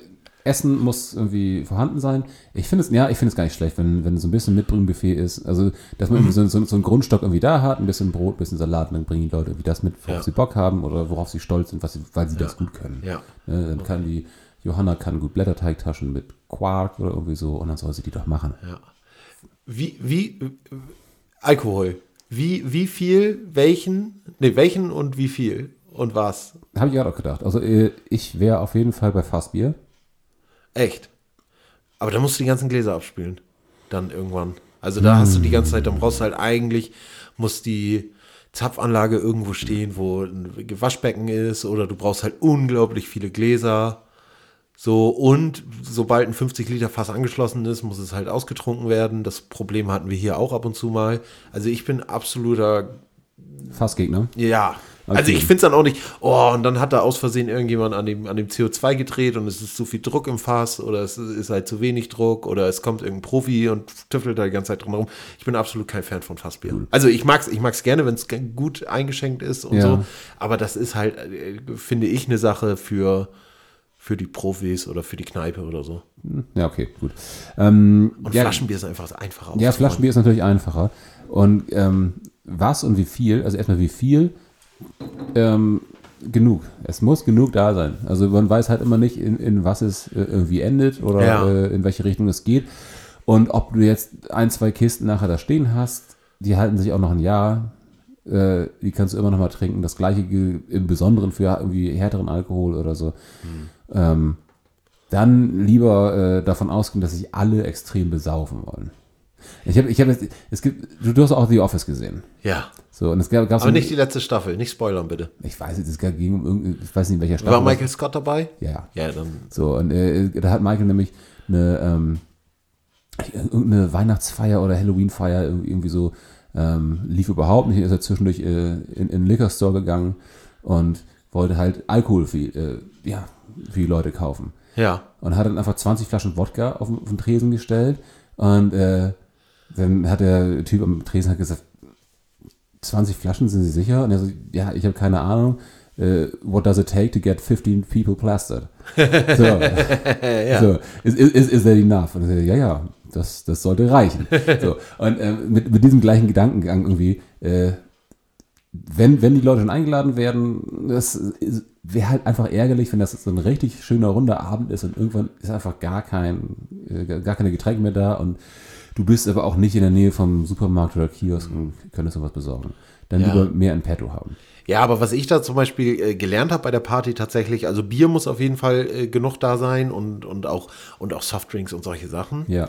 Essen muss irgendwie vorhanden sein. Ich finde es, ja, ich finde es gar nicht schlecht, wenn, wenn so ein bisschen Mitbringbuffet ist. Also, dass man irgendwie so, so, so einen Grundstock irgendwie da hat, ein bisschen Brot, ein bisschen Salat, und dann bringen die Leute irgendwie das mit, worauf Ja. sie Bock haben oder worauf sie stolz sind, was sie, weil sie das gut können. Ja. Ne, dann kann die, Johanna kann gut Blätterteigtaschen mit Quark oder irgendwie so und dann soll sie die doch machen. Wie, wie, äh, Alkohol. Wie, wie viel, welchen, nee, welchen und wie viel und was? Habe ich auch gedacht. Also, äh, ich wäre auf jeden Fall bei Fassbier. Echt. Aber da musst du die ganzen Gläser abspülen. Dann irgendwann. Also da hast du die ganze Zeit, dann brauchst du halt eigentlich, muss die Zapfanlage irgendwo stehen, wo ein Waschbecken ist, oder du brauchst halt unglaublich viele Gläser. So, und sobald ein 50 Liter Fass angeschlossen ist, muss es halt ausgetrunken werden. Das Problem hatten wir hier auch ab und zu mal. Also ich bin absoluter Fassgegner. ja. Also Okay. ich finde es dann auch nicht, oh, und dann hat da aus Versehen irgendjemand an dem, an dem CO2 gedreht und es ist zu viel Druck im Fass oder es ist halt zu wenig Druck oder es kommt irgendein Profi und tüffelt da die ganze Zeit drum herum. Ich bin absolut kein Fan von Fassbier. Also ich mag's, ich mag's gerne, wenn es gut eingeschenkt ist und Ja. so, aber das ist halt, äh, finde ich, eine Sache für, für die Profis oder für die Kneipe oder so. Ja, okay, gut. Ähm, Und ja, Flaschenbier ist einfach einfacher. Ja. Flaschenbier ist natürlich einfacher. Und ähm, was und wie viel, also erstmal wie viel, ähm, genug. Es muss genug da sein. Also man weiß halt immer nicht, in, in was es äh, irgendwie endet oder Ja. äh, in welche Richtung es geht. Und ob du jetzt ein, zwei Kisten nachher da stehen hast, die halten sich auch noch ein Jahr. Äh, die kannst du immer noch mal trinken. Das gleiche im Besonderen für irgendwie härteren Alkohol oder so. Ähm, dann lieber äh, davon ausgehen, dass sich alle extrem besaufen wollen. Ich habe, ich habe, es gibt, du, du hast auch The Office gesehen. Ja. So, und es gab, gab so Aber nicht die letzte Staffel, nicht spoilern bitte. ich weiß nicht, es ging um irgendein, ich weiß nicht, in welcher Stadt. War Michael Scott dabei? Ja, ja. Dann. So, und äh, da hat Michael nämlich eine, ähm, irgendeine Weihnachtsfeier oder Halloween-Feier irgendwie irgendwie so, ähm, lief überhaupt nicht, ist er zwischendurch äh, in, in den Liquor Store gegangen und wollte halt Alkohol für, äh, ja, für die Leute kaufen. Ja. und hat dann einfach 20 Flaschen Wodka auf, den- auf den Tresen gestellt und äh, dann hat der Typ am Tresen hat gesagt, 20 Flaschen, sind Sie sicher? Und er so, ja, ich habe keine Ahnung. Äh, what does it take to get 15 people plastered? So, [LAUGHS] so is, is, is that enough? Und er so, ja, ja, das, das sollte reichen. So, und äh, mit, mit diesem gleichen Gedankengang irgendwie, äh, wenn, wenn die Leute schon eingeladen werden, das wäre halt einfach ärgerlich, wenn das so ein richtig schöner runder Abend ist und irgendwann ist einfach gar kein, äh, gar keine Getränke mehr da und du bist aber auch nicht in der Nähe vom Supermarkt oder Kiosk und könntest sowas besorgen. Dann Ja. lieber mehr in petto haben. Ja, aber was ich da zum Beispiel äh, gelernt habe bei der Party tatsächlich, also Bier muss auf jeden Fall äh, genug da sein und, und, auch, und auch Softdrinks und solche Sachen. Ja.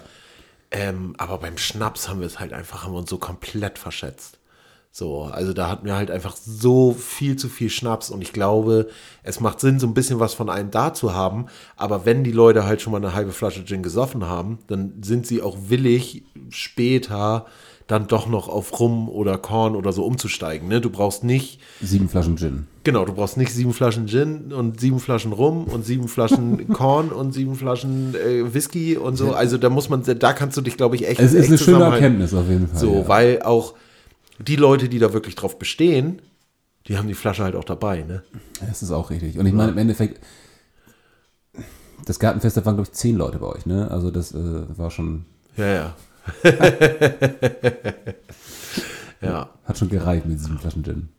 Ähm, aber beim Schnaps haben wir es halt einfach, haben wir uns so komplett verschätzt. So, also da hatten wir halt einfach so viel zu viel Schnaps und ich glaube, es macht Sinn, so ein bisschen was von einem da zu haben, aber wenn die Leute halt schon mal eine halbe Flasche Gin gesoffen haben, dann sind sie auch willig, später dann doch noch auf Rum oder Korn oder so umzusteigen. Ne? Du brauchst nicht, Sieben Flaschen Gin. genau, du brauchst nicht sieben Flaschen Gin und sieben Flaschen Rum und sieben Flaschen [LAUGHS] Korn und sieben Flaschen äh, Whisky und so. Also da muss man, da kannst du dich, glaube ich, echt Es ist echt eine schöne. Erkenntnis auf jeden Fall. So, ja. weil auch die Leute, die da wirklich drauf bestehen, die haben die Flasche halt auch dabei, ne? Das ist auch richtig. Und ich meine, im Endeffekt, das Gartenfest, da waren, glaube ich, zehn Leute bei euch, ne? Also das äh, war schon, Ja, ja. [LAUGHS] ja. hat schon gereicht mit sieben Flaschen Gin.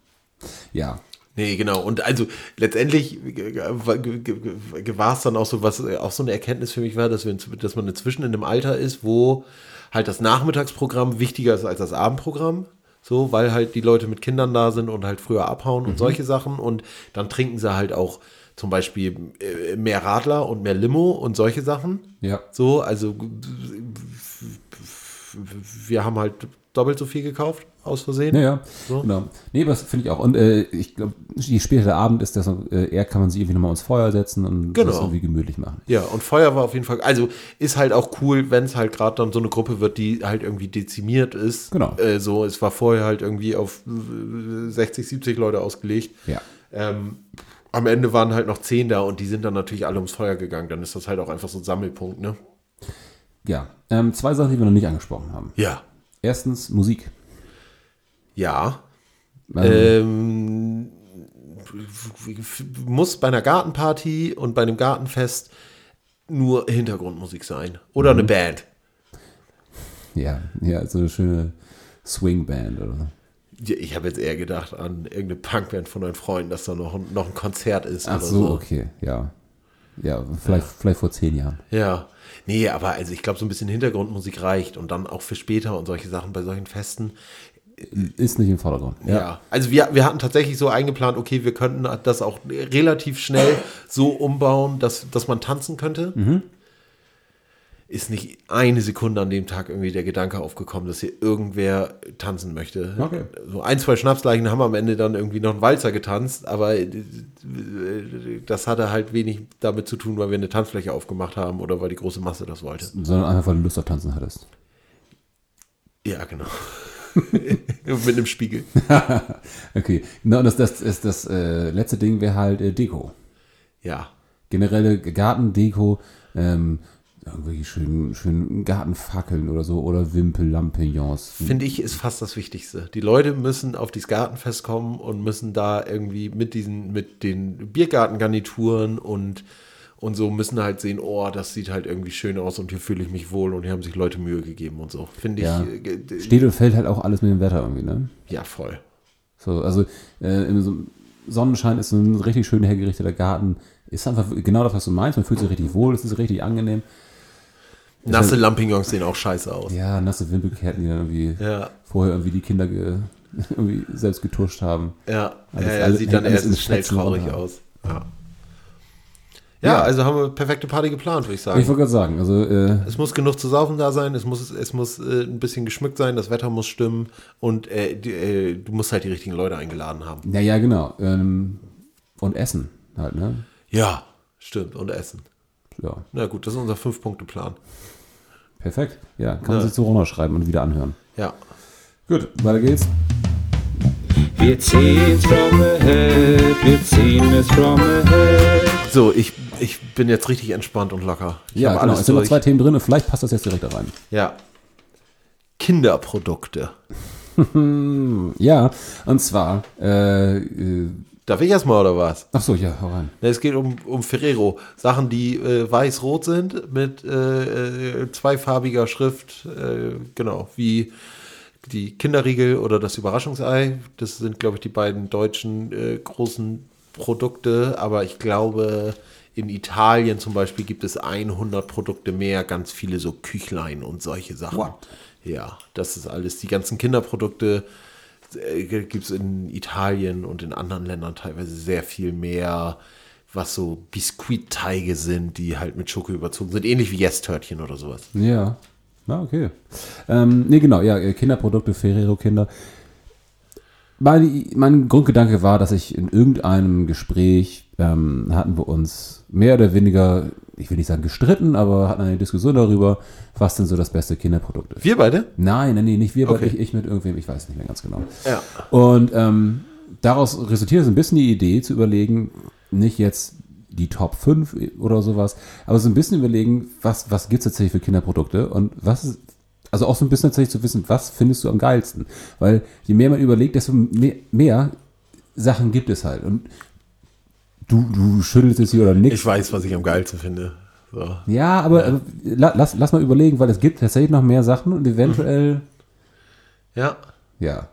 Ja. Nee, genau. Und also letztendlich war es dann auch so, was auch so eine Erkenntnis für mich war, dass, wir, dass man inzwischen in einem Alter ist, wo halt das Nachmittagsprogramm wichtiger ist als das Abendprogramm. So, weil halt die Leute mit Kindern da sind und halt früher abhauen und solche Sachen. Und dann trinken sie halt auch zum Beispiel äh, mehr Radler und mehr Limo und solche Sachen. Ja. So, also wir haben halt doppelt so viel gekauft, aus Versehen. Ja, ja. So. Genau. Nee, das finde ich auch. Und äh, ich glaube, je später der Abend ist, desto äh, eher kann man sich irgendwie nochmal ans Feuer setzen und Genau. das irgendwie gemütlich machen. Ja, und Feuer war auf jeden Fall, also ist halt auch cool, wenn es halt gerade dann so eine Gruppe wird, die halt irgendwie dezimiert ist. Genau. Äh, so, es war vorher halt irgendwie auf äh, 60, 70 Leute ausgelegt. Ja. Ähm, am Ende waren halt noch 10 da und die sind dann natürlich alle ums Feuer gegangen. Dann ist das halt auch einfach so ein Sammelpunkt, ne? Ja. Ähm, zwei Sachen, die wir noch nicht angesprochen haben. Ja. Erstens Musik. Ja. Also, Ähm, muss bei einer Gartenparty und bei einem Gartenfest nur Hintergrundmusik sein. Oder eine Band. ja, ja, so eine schöne Swingband oder so. Ja, Ich habe jetzt eher gedacht an irgendeine Punkband von euren Freunden, dass da noch, ein- noch ein Konzert ist. Ach oder so, okay, ja. Ja, vielleicht, vielleicht vor zehn Jahren. Ja. Nee, aber also ich glaube, so ein bisschen Hintergrundmusik reicht und dann auch für später und solche Sachen bei solchen Festen. Ist nicht im Vordergrund. Ja. Also wir, wir hatten tatsächlich so eingeplant, okay, wir könnten das auch relativ schnell so umbauen, dass, dass man tanzen könnte. ist nicht eine Sekunde an dem Tag irgendwie der Gedanke aufgekommen, dass hier irgendwer tanzen möchte. Okay. So ein, zwei Schnapsleichen haben am Ende dann irgendwie noch einen Walzer getanzt, aber äh, das hatte halt wenig damit zu tun, weil wir eine Tanzfläche aufgemacht haben oder weil die große Masse das wollte. Sondern einfach, weil du Lust auf Tanzen hattest. Ja, genau. [LAUGHS] Mit einem Spiegel. [LAUGHS] Okay, genau, und das, das, ist das äh, letzte Ding wäre halt äh, Deko. Ja. Generelle Gartendeko, ähm, irgendwelche schönen, schönen Gartenfackeln oder so oder Wimpel-Lampignons. Finde ich, ist fast das Wichtigste. Die Leute müssen auf dieses Gartenfest kommen und müssen da irgendwie mit diesen, mit den Biergartengarnituren und, und so müssen halt sehen, oh, das sieht halt irgendwie schön aus und hier fühle ich mich wohl und hier haben sich Leute Mühe gegeben und so. Finde ich, Ja. äh, äh, Steht und fällt halt auch alles mit dem Wetter irgendwie, ne? ja, voll. So, also äh, im so Sonnenschein ist ein richtig schön hergerichteter Garten. Ist einfach genau das, was du meinst. Man fühlt sich richtig wohl, es ist richtig angenehm. Nasse Lampignons sehen auch scheiße aus. Ja, nasse Wimpelketten, die dann irgendwie Ja. vorher irgendwie die Kinder ge, [LAUGHS] irgendwie selbst getuscht haben. Ja, Alles- ja, ja, alles- sieht dann erst schnell traurig aus. Ja. Ja, Ja. also haben wir perfekte Party geplant, würde ich sagen. Ich wollte gerade sagen, also äh, Es muss genug zu saufen da sein, es muss, es muss äh, ein bisschen geschmückt sein, das Wetter muss stimmen und äh, die, äh, du musst halt die richtigen Leute eingeladen haben. ja, ja, genau. Ähm, und Essen halt, ne? Ja, stimmt. Und Essen. Ja, Na gut, das ist unser Fünf-Punkte-Plan. perfekt. Ja, kann man sich so runterschreiben und wieder anhören. Ja. Gut, weiter geht's. Wir ziehen's from ahead, wir ziehen es from ahead. So, ich, ich bin jetzt richtig entspannt und locker. Ich ja, genau. alles Es sind noch zwei Themen drin vielleicht passt das jetzt direkt da rein. Ja. Kinderprodukte. [LAUGHS] Ja, und zwar, äh, äh, Darf ich erstmal oder was? ach so, ja, hau rein. Ne, Es geht um, um Ferrero. Sachen, die äh, weiß-rot sind mit äh, äh, zweifarbiger Schrift. Genau, wie die Kinderriegel oder das Überraschungsei. Das sind, glaube ich, die beiden deutschen großen Produkte. Aber ich glaube, in Italien zum Beispiel gibt es 100 Produkte mehr. Ganz viele so Küchlein und solche Sachen. What? Ja, das ist alles. Die ganzen Kinderprodukte äh, gibt es in Italien und in anderen Ländern teilweise sehr viel mehr, was so Biskuitteige sind, die halt mit Schoko überzogen sind. Ähnlich wie Yes-Törtchen oder sowas. Ja. Na, okay. Ähm, nee, genau, ja, äh, Kinderprodukte, Ferrero-Kinder. Mein, mein Grundgedanke war, dass ich in irgendeinem Gespräch ähm, hatten wir uns mehr oder weniger, ich will nicht sagen gestritten, aber hatten eine Diskussion darüber, was denn so das beste Kinderprodukt ist. Wir beide? Nein, nein, nee, nicht wir, okay. ich, ich mit irgendwem, ich weiß nicht mehr ganz genau. Ja. Und ähm, daraus resultiert so ein bisschen die Idee zu überlegen, nicht jetzt die Top 5 oder sowas, aber so ein bisschen überlegen, was, was gibt es tatsächlich für Kinderprodukte und was ist, also auch so ein bisschen tatsächlich zu wissen, was findest du am geilsten? Weil je mehr man überlegt, desto mehr, mehr Sachen gibt es halt. Und du, du schüttelst es hier oder nix. Ich weiß, was ich am geilsten finde. So. Ja, aber äh, la, lass, lass mal überlegen, weil es gibt tatsächlich noch mehr Sachen und eventuell, Ja. ja.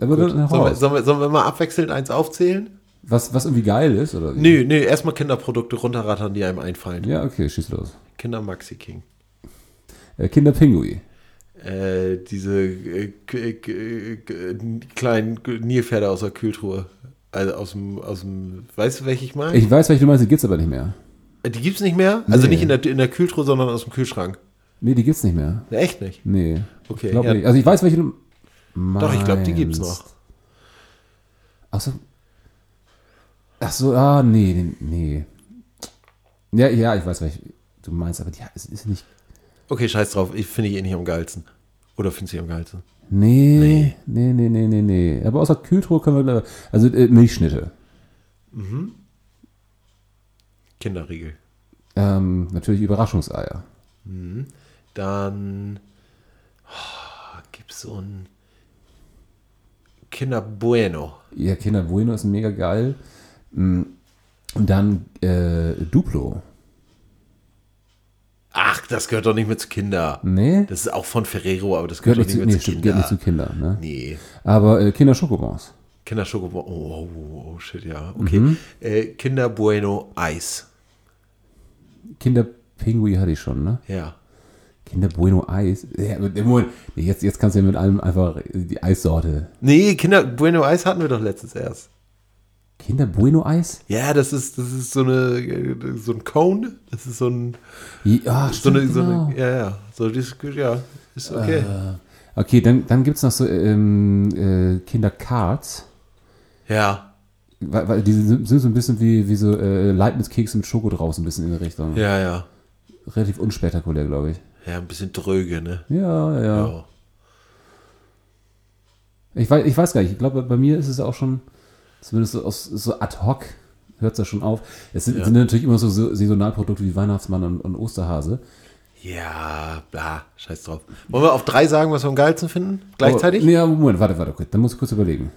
Aber Sollen, wir, sollen, wir, sollen wir mal abwechselnd eins aufzählen? was, was irgendwie geil ist, oder? Nö, nö, erstmal Kinderprodukte runterrattern, die einem einfallen. Ja, okay, schieß los. Kinder Maxi King. Äh, Kinderpingui. Äh, diese äh, kleinen Nilpferde aus der Kühltruhe. Also aus dem, aus dem, weißt du, welche ich meine? Ich weiß, welche du meinst, die gibt's aber nicht mehr. Die gibt's nicht mehr? Also Nee. nicht in der, in der Kühltruhe, sondern aus dem Kühlschrank. Nee, die gibt's nicht mehr. Echt nicht. Nee. Okay, Glaub ja. nicht. Also ich weiß, welche du Doch, ich glaube, die gibt's meinst. noch. Ach so. Ach so, ah, nee, nee. Ja, ja, ich weiß, welche du meinst, aber die es ist nicht. Okay, scheiß drauf. Ich finde ich eh nicht am geilsten. Oder findest du die am geilsten? Nee, nee, nee, nee, nee, nee. Aber außer Kühltruhe können wir, also äh, Milchschnitte. Kinderriegel. Ähm, natürlich Überraschungseier. Dann oh, gibt's so ein Kinder Bueno. Ja, Kinder Bueno ist mega geil. Mm, Und dann äh, Duplo. Das gehört doch nicht mehr zu Kinder. Nee? Das ist auch von Ferrero, aber das Gehört gehört, nicht zu, doch nee, nicht mehr zu stimmt, Kinder. gehört nicht zu Kindern, ne? Nee. Aber äh, Kinder Schokobons. Kinder Schoko. Oh, oh, oh, oh, shit, ja. Okay. Mhm. Äh, Kinder Bueno Eis. Kinder Pinguin hatte ich schon, ne? Ja. Kinder Bueno Eis. Ja, Moment- nee, jetzt, jetzt kannst du ja mit allem einfach die Eissorte. Nee, Kinder Bueno Eis hatten wir doch letztens erst. Kinder Bueno Eis? Ja, das ist, das ist so eine, so ein Cone. Das ist so ein, Ja, so eine, stimmt, so genau. eine, ja, ja. So, das, ja, ist okay. Äh, okay, dann, dann gibt es noch so ähm, äh, Kinder Cards. ja, Weil, weil die sind, sind so ein bisschen wie, wie so äh, Leibniz-Kekse mit Schoko draus, ein bisschen in die Richtung. ja, ja. Relativ unspektakulär, glaube ich. Ja, ein bisschen dröge, ne? Ja, ja. Ja. Ich, weiß, ich weiß gar nicht. Ich glaube, bei mir ist es auch schon, zumindest so, aus, so ad hoc, hört es ja schon auf. Es sind, Ja. sind natürlich immer so so Saisonalprodukte wie Weihnachtsmann und, und Osterhase. Ja, bla, scheiß drauf. Wollen wir auf drei sagen, was wir am geilsten finden? Gleichzeitig? Oh, aber Moment, warte, warte, kurz. Dann muss ich kurz überlegen.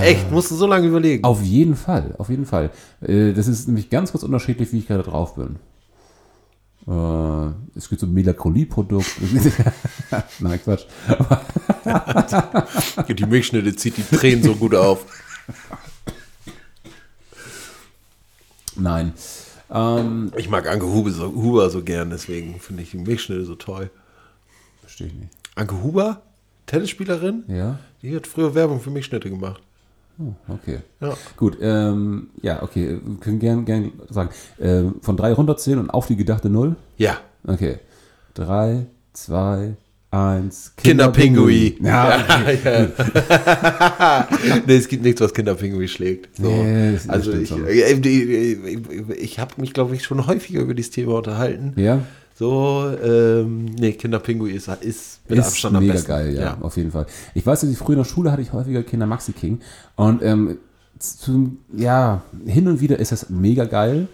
Echt? Musst du so lange überlegen? Auf jeden Fall, auf jeden Fall. Äh, Das ist nämlich ganz kurz unterschiedlich, wie ich gerade drauf bin. Äh, Es gibt so ein Melancholie-Produkt. [LAUGHS] Nein, Quatsch. [LAUGHS] Die Milchschnitte zieht die Tränen so gut auf. Nein. Ähm, Ich mag Anke Huber so, Huber so gern, deswegen finde ich die Milchschnitte so toll. verstehe ich nicht. Anke Huber, Tennisspielerin, Ja? die hat früher Werbung für Milchschnitte gemacht. Oh, okay. Ja. Gut, ähm, ja, okay, wir können gern, gern sagen. Ähm, von drei runterzählen und auf die gedachte Null? Ja. Okay. Drei, zwei, eins. Kinderpingui. [LAUGHS] Ja, ja, ja. [LAUGHS] nee, es gibt nichts, was Kinderpingui schlägt. So. Nee, also stimmt ich, äh, ich, ich, ich habe mich, glaube ich, schon häufiger über dieses Thema unterhalten. ja. So, ähm, nee, Kinderpingui ist, ist mit ist Abstand am mega besten. geil, ja, auf jeden Fall. Ich weiß, dass ich früher in der Schule hatte ich häufiger Kinder Maxi King und ähm, zum, ja, hin und wieder ist das mega geil.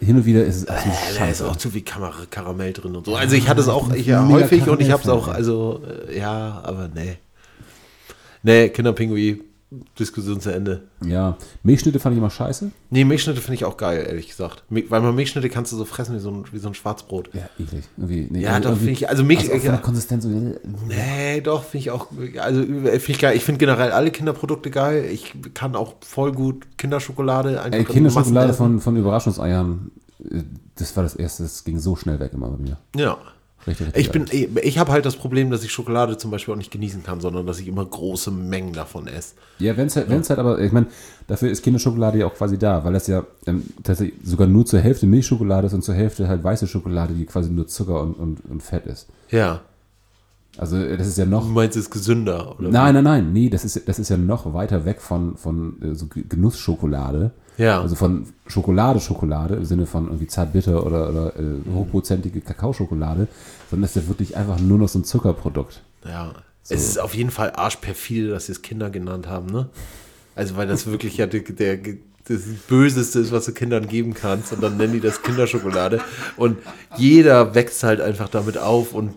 Hin und wieder ist es absolut Äh, da ist auch zu viel Kamera, Karamell drin und so. Also ich hatte es auch ich, ja, häufig und ich habe es auch, also äh, ja, aber nee. Nee, Kinderpingui, Diskussion zu Ende. Ja, Milchschnitte fand ich immer scheiße. Nee, Milchschnitte finde ich auch geil, ehrlich gesagt. Weil man Milchschnitte kannst du so fressen wie so ein, wie so ein Schwarzbrot. Ja, eklig. Irgendwie, nee, Ja, irgendwie- doch, finde ich- also Milch- auch von ja. der Konsistenz. so- Nee, doch, finde ich auch, also finde ich geil. Ich finde generell alle Kinderprodukte geil. Ich kann auch voll gut Kinderschokolade einfach Ey, in Kinderschokolade von, von Überraschungseiern, äh, das war das erste, das ging so schnell weg immer bei mir. Ja. Richtig, richtig Ich bin, geil. ich habe halt das Problem, dass ich Schokolade zum Beispiel auch nicht genießen kann, sondern dass ich immer große Mengen davon esse. Ja, wenn es halt, wenn's halt aber, ich meine, dafür ist Kinderschokolade ja auch quasi da, weil das ja ähm, tatsächlich sogar nur zur Hälfte Milchschokolade ist und zur Hälfte halt weiße Schokolade, die quasi nur Zucker und, und, und Fett ist. Ja. Also äh, das ist ja Du noch. meinst, es ist gesünder, oder? Nein, nein, nein, nee, das ist, das ist ja noch weiter weg von, von äh, so Ge- Genussschokolade. Ja. Also von Schokolade, Schokolade im Sinne von irgendwie zartbitter oder, oder äh, hochprozentige Kakaoschokolade, sondern das ist ja wirklich einfach nur noch so ein Zuckerprodukt. Ja. Es ist auf jeden Fall arschperfide, dass sie es Kinder genannt haben, ne? Also, weil das wirklich ja der, der, das Böseste ist, was du Kindern geben kannst. Und dann nennen die das Kinderschokolade. Und jeder wächst halt einfach damit auf und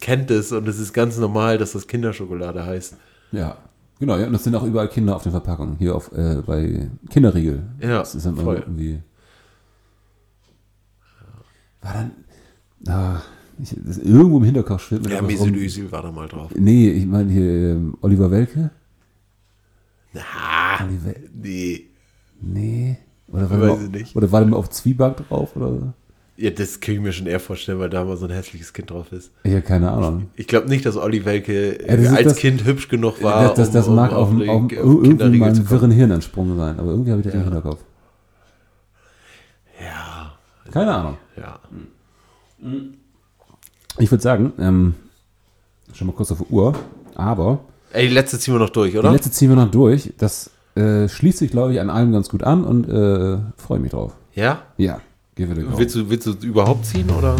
kennt es. Und es ist ganz normal, dass das Kinderschokolade heißt. Ja, genau, ja, und es sind auch überall Kinder auf den Verpackungen. Hier auf, äh, bei Kinderriegel. Ja, Das ist dann voll. irgendwie. War dann. Ah, ich, das irgendwo im Hinterkopf schwirrt mir Ja, Mesut. Özil war da mal drauf. Nee, ich meine hier ähm, Oliver Welke. Na, Oliver, nee. nee. Oder war, Weiß der ich mal- oder war der mal auf Zwieback drauf? Oder? Ja, das kann ich mir schon eher vorstellen, weil da mal so ein hässliches Kind drauf ist. Ich habe keine Ahnung. Ich glaube nicht, dass Olli Welke Ja, das ist als das- Kind hübsch genug war. das das, um- um mag auf, auf auf, auf, irgendwie zu kommen. wirren Hirn entsprungen sein. Aber irgendwie habe ich das im Hinterkopf. Ja, Keine Ahnung. ja. Ich würde sagen, ähm, schon mal kurz auf die Uhr, aber Ey, die letzte ziehen wir noch durch, oder? die letzte ziehen wir noch durch. Das äh, schließt sich, glaube ich, an allem ganz gut an und äh, freue mich drauf. ja? Ja, a go. Willst du, willst du überhaupt ziehen, oder?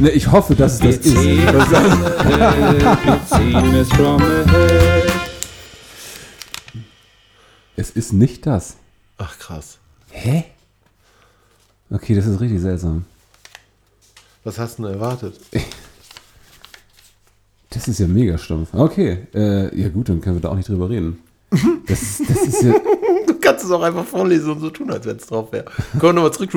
Ne, ich hoffe, dass es das ist. ziehen ahead, wir ziehen es from ahead. Es ist nicht das. Ach, krass. Hä? Okay, das ist richtig seltsam. Was hast du denn erwartet? [LAUGHS] Das ist ja mega stumpf. Okay, äh, ja gut, dann können wir da auch nicht drüber reden. Das, das ist ja... [LAUGHS] Du kannst es auch einfach vorlesen und so tun, als wenn es drauf wäre. Wir nochmal zurück.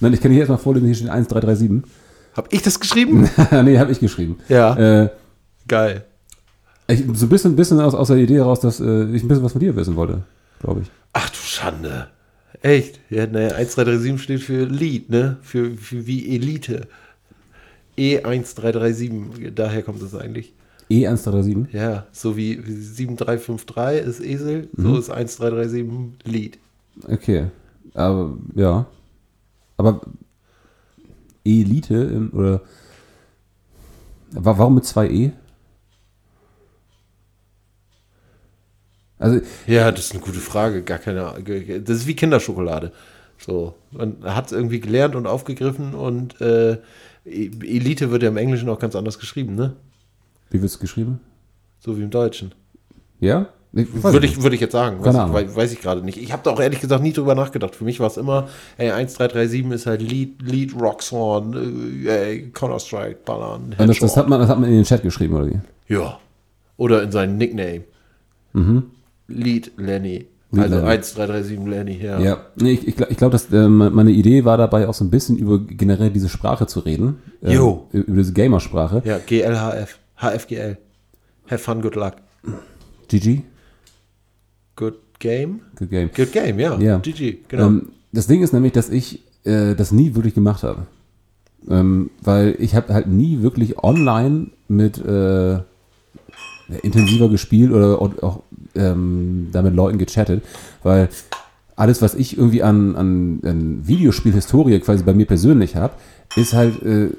Nein, ich kann hier erstmal vorlesen, hier steht 1337. Hab ich das geschrieben? [LAUGHS] nee, habe ich geschrieben. Ja. Äh, Geil. ich, so ein bisschen, bisschen aus, aus der Idee heraus, dass äh, ich ein bisschen was von dir wissen wollte, glaube ich. Ach du Schande. Echt? Ja, ne, 1337 steht für Lied, ne? Für, für wie Elite. E1337, daher kommt es eigentlich. E1337? Ja, so wie 7353 ist Esel, Mhm. so ist 1337 Lied. Okay. Aber, ja. Aber Elite oder wa- warum mit zwei E? Also, Ja, das ist eine gute Frage, gar keine Ahnung. Das ist wie Kinderschokolade. So, man hat es irgendwie gelernt und aufgegriffen und äh, Elite wird ja im Englischen auch ganz anders geschrieben, ne? wie wird es geschrieben? So wie im Deutschen. Ja? Ich Würde ich, würde ich jetzt sagen. Weiß, ich, wei- weiß ich gerade nicht. Ich habe da auch ehrlich gesagt nie drüber nachgedacht. Für mich war es immer, ey, 1337 ist halt Lead, Lead Roxhorn, äh, ey, Counter-Strike, Ballern, das, das, hat man, das hat man in den Chat geschrieben, oder wie? Ja. Oder in seinen Nickname. Lead Lenny. Also Lenny. 1337 Lenny, ja. Ja, nee, ich, ich glaube, ich glaub, dass äh, me- meine Idee war dabei auch so ein bisschen über generell diese Sprache zu reden. Ähm, Jo. Über diese Gamersprache. Ja, GLHF. HFGL. Have fun, good luck. GG, Good game? good game. Good game, ja. Ja. GG, genau. Ähm, das Ding ist nämlich, dass ich äh, das nie wirklich gemacht habe. Ähm, weil ich habe halt nie wirklich online mit äh, intensiver gespielt oder auch ähm, da mit Leuten gechattet, weil alles, was ich irgendwie an, an, an Videospielhistorie quasi bei mir persönlich habe, ist halt äh,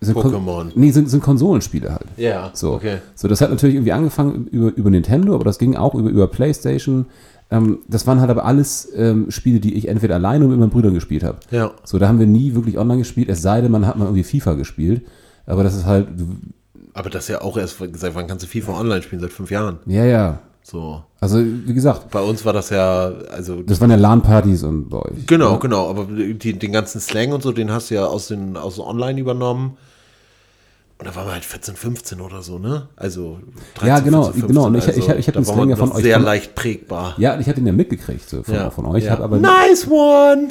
sind Kon- Pokémon. Nee, sind, sind Konsolenspiele halt. ja, So, okay. so, das hat natürlich irgendwie angefangen über, über Nintendo, aber das ging auch über, über PlayStation. Ähm, das waren halt aber alles ähm, Spiele, die ich entweder alleine oder mit meinen Brüdern gespielt habe. Ja. So, da haben wir nie wirklich online gespielt, es sei denn, man hat mal irgendwie FIFA gespielt. Aber das ist halt, Aber das ist ja auch erst, seit wann kannst du FIFA online spielen? Seit fünf Jahren. ja, ja. So. Also, wie gesagt, Bei uns war das ja, also das waren ja LAN-Partys und bei euch. Genau, genau, aber die, den ganzen Slang und so, den hast du ja aus den aus Online übernommen. Und da waren wir halt 14, 15 oder so, ne? Also 13, Ja, genau, 14, genau. Und ich- ich- ich hab da den Slang ja von euch sehr von- leicht prägbar. Ja, ich hatte ihn ja mitgekriegt so, von, Ja, von euch. ja. Aber nice one!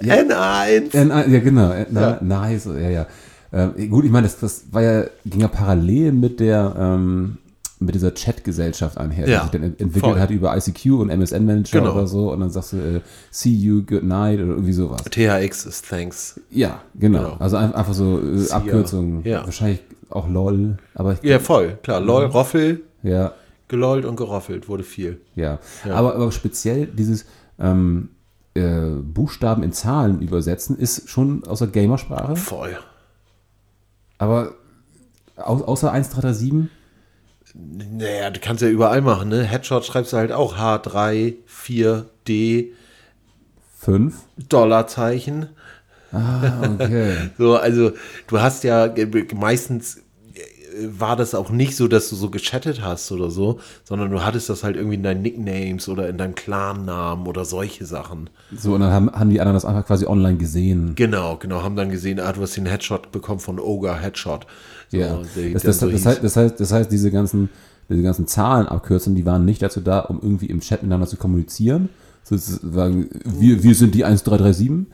N1! Äh, na, ja, genau. Na, Nice, ja, ja. Ähm, gut, ich meine, das, das war ja, ging ja parallel mit der, ähm, mit dieser Chat-Gesellschaft einher, die Ja, sich dann ent- entwickelt voll. hat über ICQ und MSN Manager Genau. oder so. Und dann sagst du, äh, see you, good night oder irgendwie sowas. THX ist thanks. Ja, genau. Genau. Also ein- einfach so äh. Abkürzungen. Ja. Wahrscheinlich auch LOL, aber Ja, voll, klar. LOL, Roffel, ja, gelollt und geroffelt wurde viel. ja. Ja. Aber, aber speziell dieses ähm, äh, Buchstaben in Zahlen übersetzen ist schon aus der Gamersprache. Voll. Aber au außer 1337 Naja, du kannst ja überall machen, ne? Headshot schreibst du halt auch H3, 4, D, 5. Dollarzeichen. Ah, okay. [LAUGHS] So, also du hast ja äh, meistens äh, war das auch nicht so, dass du so gechattet hast oder so, sondern du hattest das halt irgendwie in deinen Nicknames oder in deinem Clan-Namen oder solche Sachen. so, und dann haben, haben die anderen das einfach quasi online gesehen. Genau, genau, haben dann gesehen, ah, du hast den Headshot bekommen von Ogre Headshot. Ja. Das, das, so das, heißt, das, heißt, das heißt, diese ganzen, diese ganzen Zahlenabkürzungen, die waren nicht dazu da, um irgendwie im Chat miteinander zu kommunizieren. Sozusagen, wir, wir sind die 1337.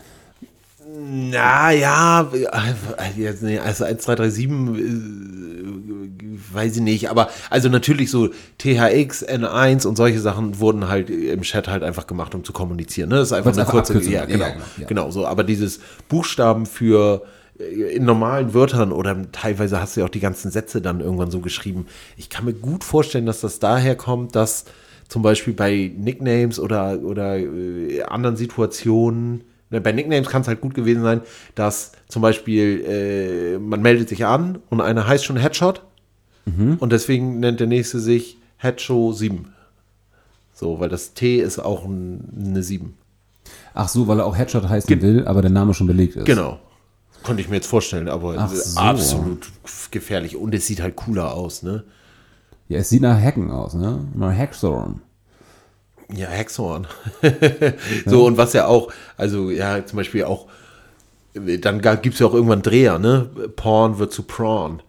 Na ja, äh, jetzt, nee, also 1337, äh, weiß ich nicht, aber also natürlich so THX, N1 und solche Sachen wurden halt im Chat halt einfach gemacht, um zu kommunizieren. Ne? Das ist einfach Weil's eine kurze, ja, genau, Ja, genau, ja. genau so. Aber dieses Buchstaben für in normalen Wörtern oder teilweise hast du ja auch die ganzen Sätze dann irgendwann so geschrieben. Ich kann mir gut vorstellen, dass das daher kommt, dass zum Beispiel bei Nicknames oder, oder äh, anderen Situationen, ne, bei Nicknames kann es halt gut gewesen sein, dass zum Beispiel äh, man meldet sich an und einer heißt schon Headshot und deswegen nennt der nächste sich Headshot 7. So, weil das T ist auch ein, eine 7. Ach so, weil er auch Headshot heißen will, aber der Name schon belegt ist. Genau. Konnte ich mir jetzt vorstellen, aber Ach so. absolut gefährlich. Und es sieht halt cooler aus, ne? Ja, es sieht nach Hacken aus, ne? Nach Hackstorm. Ja, Hexhorn. [LAUGHS] so, und was ja auch, also ja, zum Beispiel auch, dann gibt es ja auch irgendwann Dreher, ne? Porn wird zu Prawn.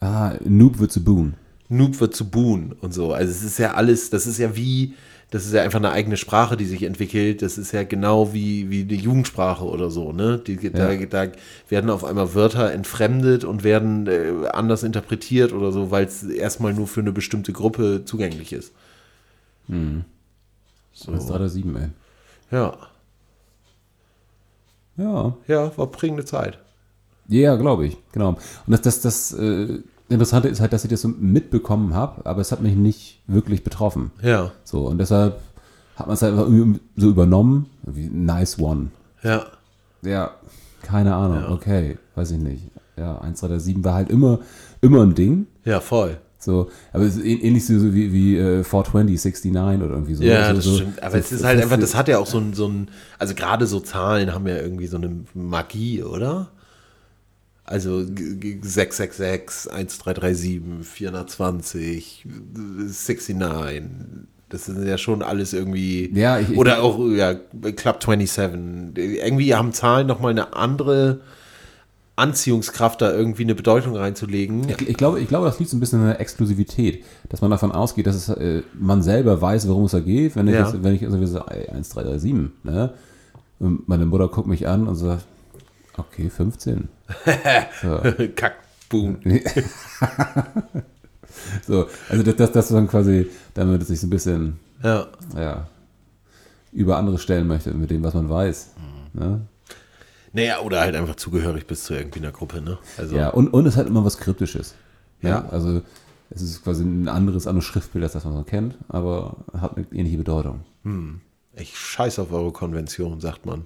Ah, Noob wird zu Boon. Noob wird zu Boon und so. Also es ist ja alles, das ist ja wie, das ist ja einfach eine eigene Sprache, die sich entwickelt. Das ist ja genau wie, wie die Jugendsprache oder so, ne? Die, da, Ja. da werden auf einmal Wörter entfremdet und werden äh, anders interpretiert oder so, weil es erstmal nur für eine bestimmte Gruppe zugänglich ist. So. Das ist 3 oder 7, ey. Ja, Ja. ja, war prägende Zeit. Ja, glaube ich, genau. Und das, das, das, äh, Interessante ist halt, dass ich das so mitbekommen habe, aber es hat mich nicht wirklich betroffen. Ja, So, und deshalb hat man es halt irgendwie so übernommen. Wie nice one. ja. Ja, keine Ahnung, okay, weiß ich nicht. Ja, 1, 3, 7 war halt immer, immer ein Ding. Ja, voll. So, aber es ist ähn- ähnlich so wie, wie äh, 420, 69 oder irgendwie so. Ja, so, das so, stimmt. Aber so es ist halt einfach, das hat ja auch so ein, so ein, also gerade so Zahlen haben ja irgendwie so eine Magie, oder? Also g- g- 666, 1337, 420, 69. Das sind ja schon alles irgendwie. Ja, ich- oder auch ja, Club 27. Irgendwie haben Zahlen nochmal eine andere Anziehungskraft, da irgendwie eine Bedeutung reinzulegen. Ich, ich, glaube, ich glaube, das liegt so ein bisschen in der Exklusivität, dass man davon ausgeht, dass es, äh, man selber weiß, worum es da geht. Wenn ich, Ja. jetzt, wenn ich also so, ey, 1, 3, 3, 7, ne? Und meine Mutter guckt mich an und sagt, okay, 15. Kack, boom. So, also das, das, das dann quasi, damit es sich so ein bisschen, Ja. ja, über andere stellen möchte mit dem, was man weiß. Ne? Naja, oder halt einfach zugehörig bist zu irgendwie einer Gruppe, ne? Also, Ja, und, und es hat immer was Kryptisches. Ne? Ja. Also es ist quasi ein anderes, anderes Schriftbild, als das man so kennt, aber hat eine ähnliche Bedeutung. ich scheiß auf eure Konvention, sagt man.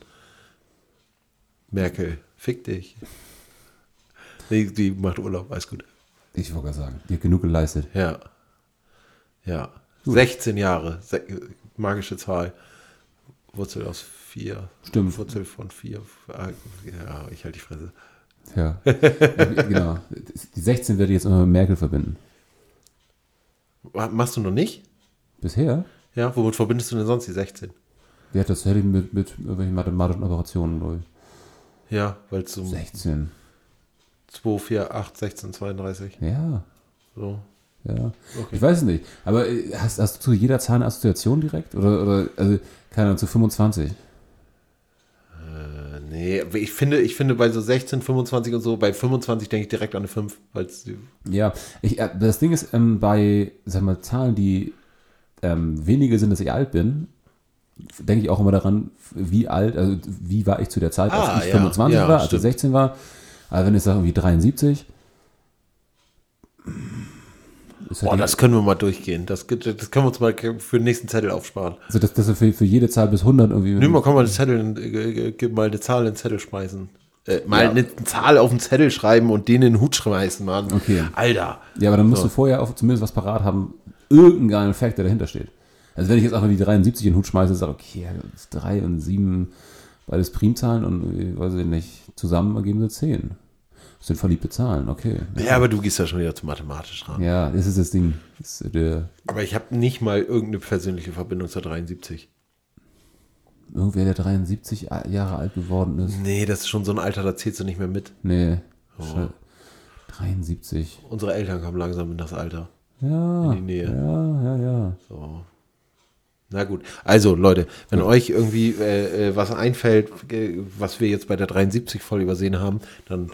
Merkel, fick dich. Nee, die macht Urlaub, alles gut. Ich wollte gerade sagen, die hat genug geleistet. Ja. Ja. 16 Jahre, magische Zahl. Wurzel aus 4. Stimmt. Wurzel von 4. Ja, ich halte die Fresse. Ja, ja genau. Die 16 werde ich jetzt immer mit Merkel verbinden. Machst du noch nicht? Bisher? Ja, womit verbindest du denn sonst die 16? Die hat das hätte ich mit, mit irgendwelchen mathematischen Operationen, glaube ich. Ja, weil es so 16. 2, 4, 8, 16, 32. Ja, So. ja. Ich weiß es nicht. Aber äh, hast, hast du zu jeder Zahl eine Assoziation direkt? Oder, oder also, keine Ahnung, zu 25? Äh, nee, ich finde, ich finde bei so 16, 25 und so, bei 25 denke ich direkt an eine 5, weil es Ja, ich, äh, das Ding ist, ähm, bei, sag mal, Zahlen, die ähm, weniger sind, dass ich alt bin, denke ich auch immer daran, wie alt, also wie war ich zu der Zeit, als Ah, ich ja, 25 ja, war, als ich stimmt. 16 war. Aber wenn ich sage, irgendwie 73, ist Boah, halt das können wir mal durchgehen. Das, das können wir uns mal für den nächsten Zettel aufsparen. also das, das ist für, für jede Zahl bis 100 irgendwie. Nimm mal, komm mal eine Zettel, äh, äh, mal eine Zahl in den Zettel schmeißen. Äh, mal Ja. eine Zahl auf den Zettel schreiben und den in den Hut schmeißen, Mann. Okay. Alter. Ja, aber dann musst du vorher auch zumindest was parat haben, irgendeinen Fact, der dahinter steht. Also wenn ich jetzt einfach die 73 in den Hut schmeiße, sage okay, das ist 3 und 7, beides Primzahlen und irgendwie, weiß ich nicht, zusammen ergeben sie 10. Das sind verliebte Zahlen, okay. Ja, aber du gehst ja schon wieder zu mathematisch ran. Ja, das ist das Ding. Das ist der, Aber ich habe nicht mal irgendeine persönliche Verbindung zur 73. irgendwer, der 73 Jahre alt geworden ist. Nee, das ist schon so ein Alter, da zählst du nicht mehr mit. Nee. Oh. Sche- 73. Unsere Eltern kommen langsam in das Alter. Ja. In die Nähe. Ja, ja, ja. So. Na gut. Also, Leute, wenn euch irgendwie äh, äh, was einfällt, äh, was wir jetzt bei der 73 voll übersehen haben, dann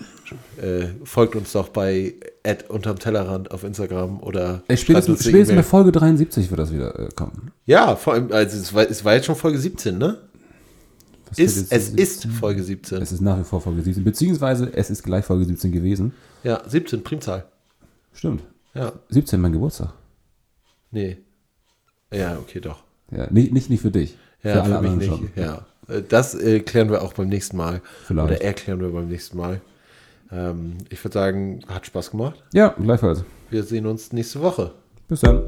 äh, folgt uns doch bei Ad unterm Tellerrand auf Instagram oder Ey, spätestens, spätestens der Folge 73 wird das wieder äh, kommen. Ja, vor allem, also es war, es war jetzt schon Folge 17, ne? Was Ist, es ist Folge 17. Es ist nach wie vor Folge 17, beziehungsweise es ist gleich Folge 17 gewesen. Ja, 17, Primzahl. Stimmt. Ja, 17 mein Geburtstag. nee. Ja, okay, doch. Ja, nicht, nicht, nicht für dich. Ja, für, alle mich anderen nicht. schon. Ja. Äh, Das äh, klären wir auch beim nächsten Mal. Vielleicht. Oder erklären wir beim nächsten Mal. Ähm, ich würde sagen, hat Spaß gemacht. Ja, gleichfalls. Wir sehen uns nächste Woche. Bis dann.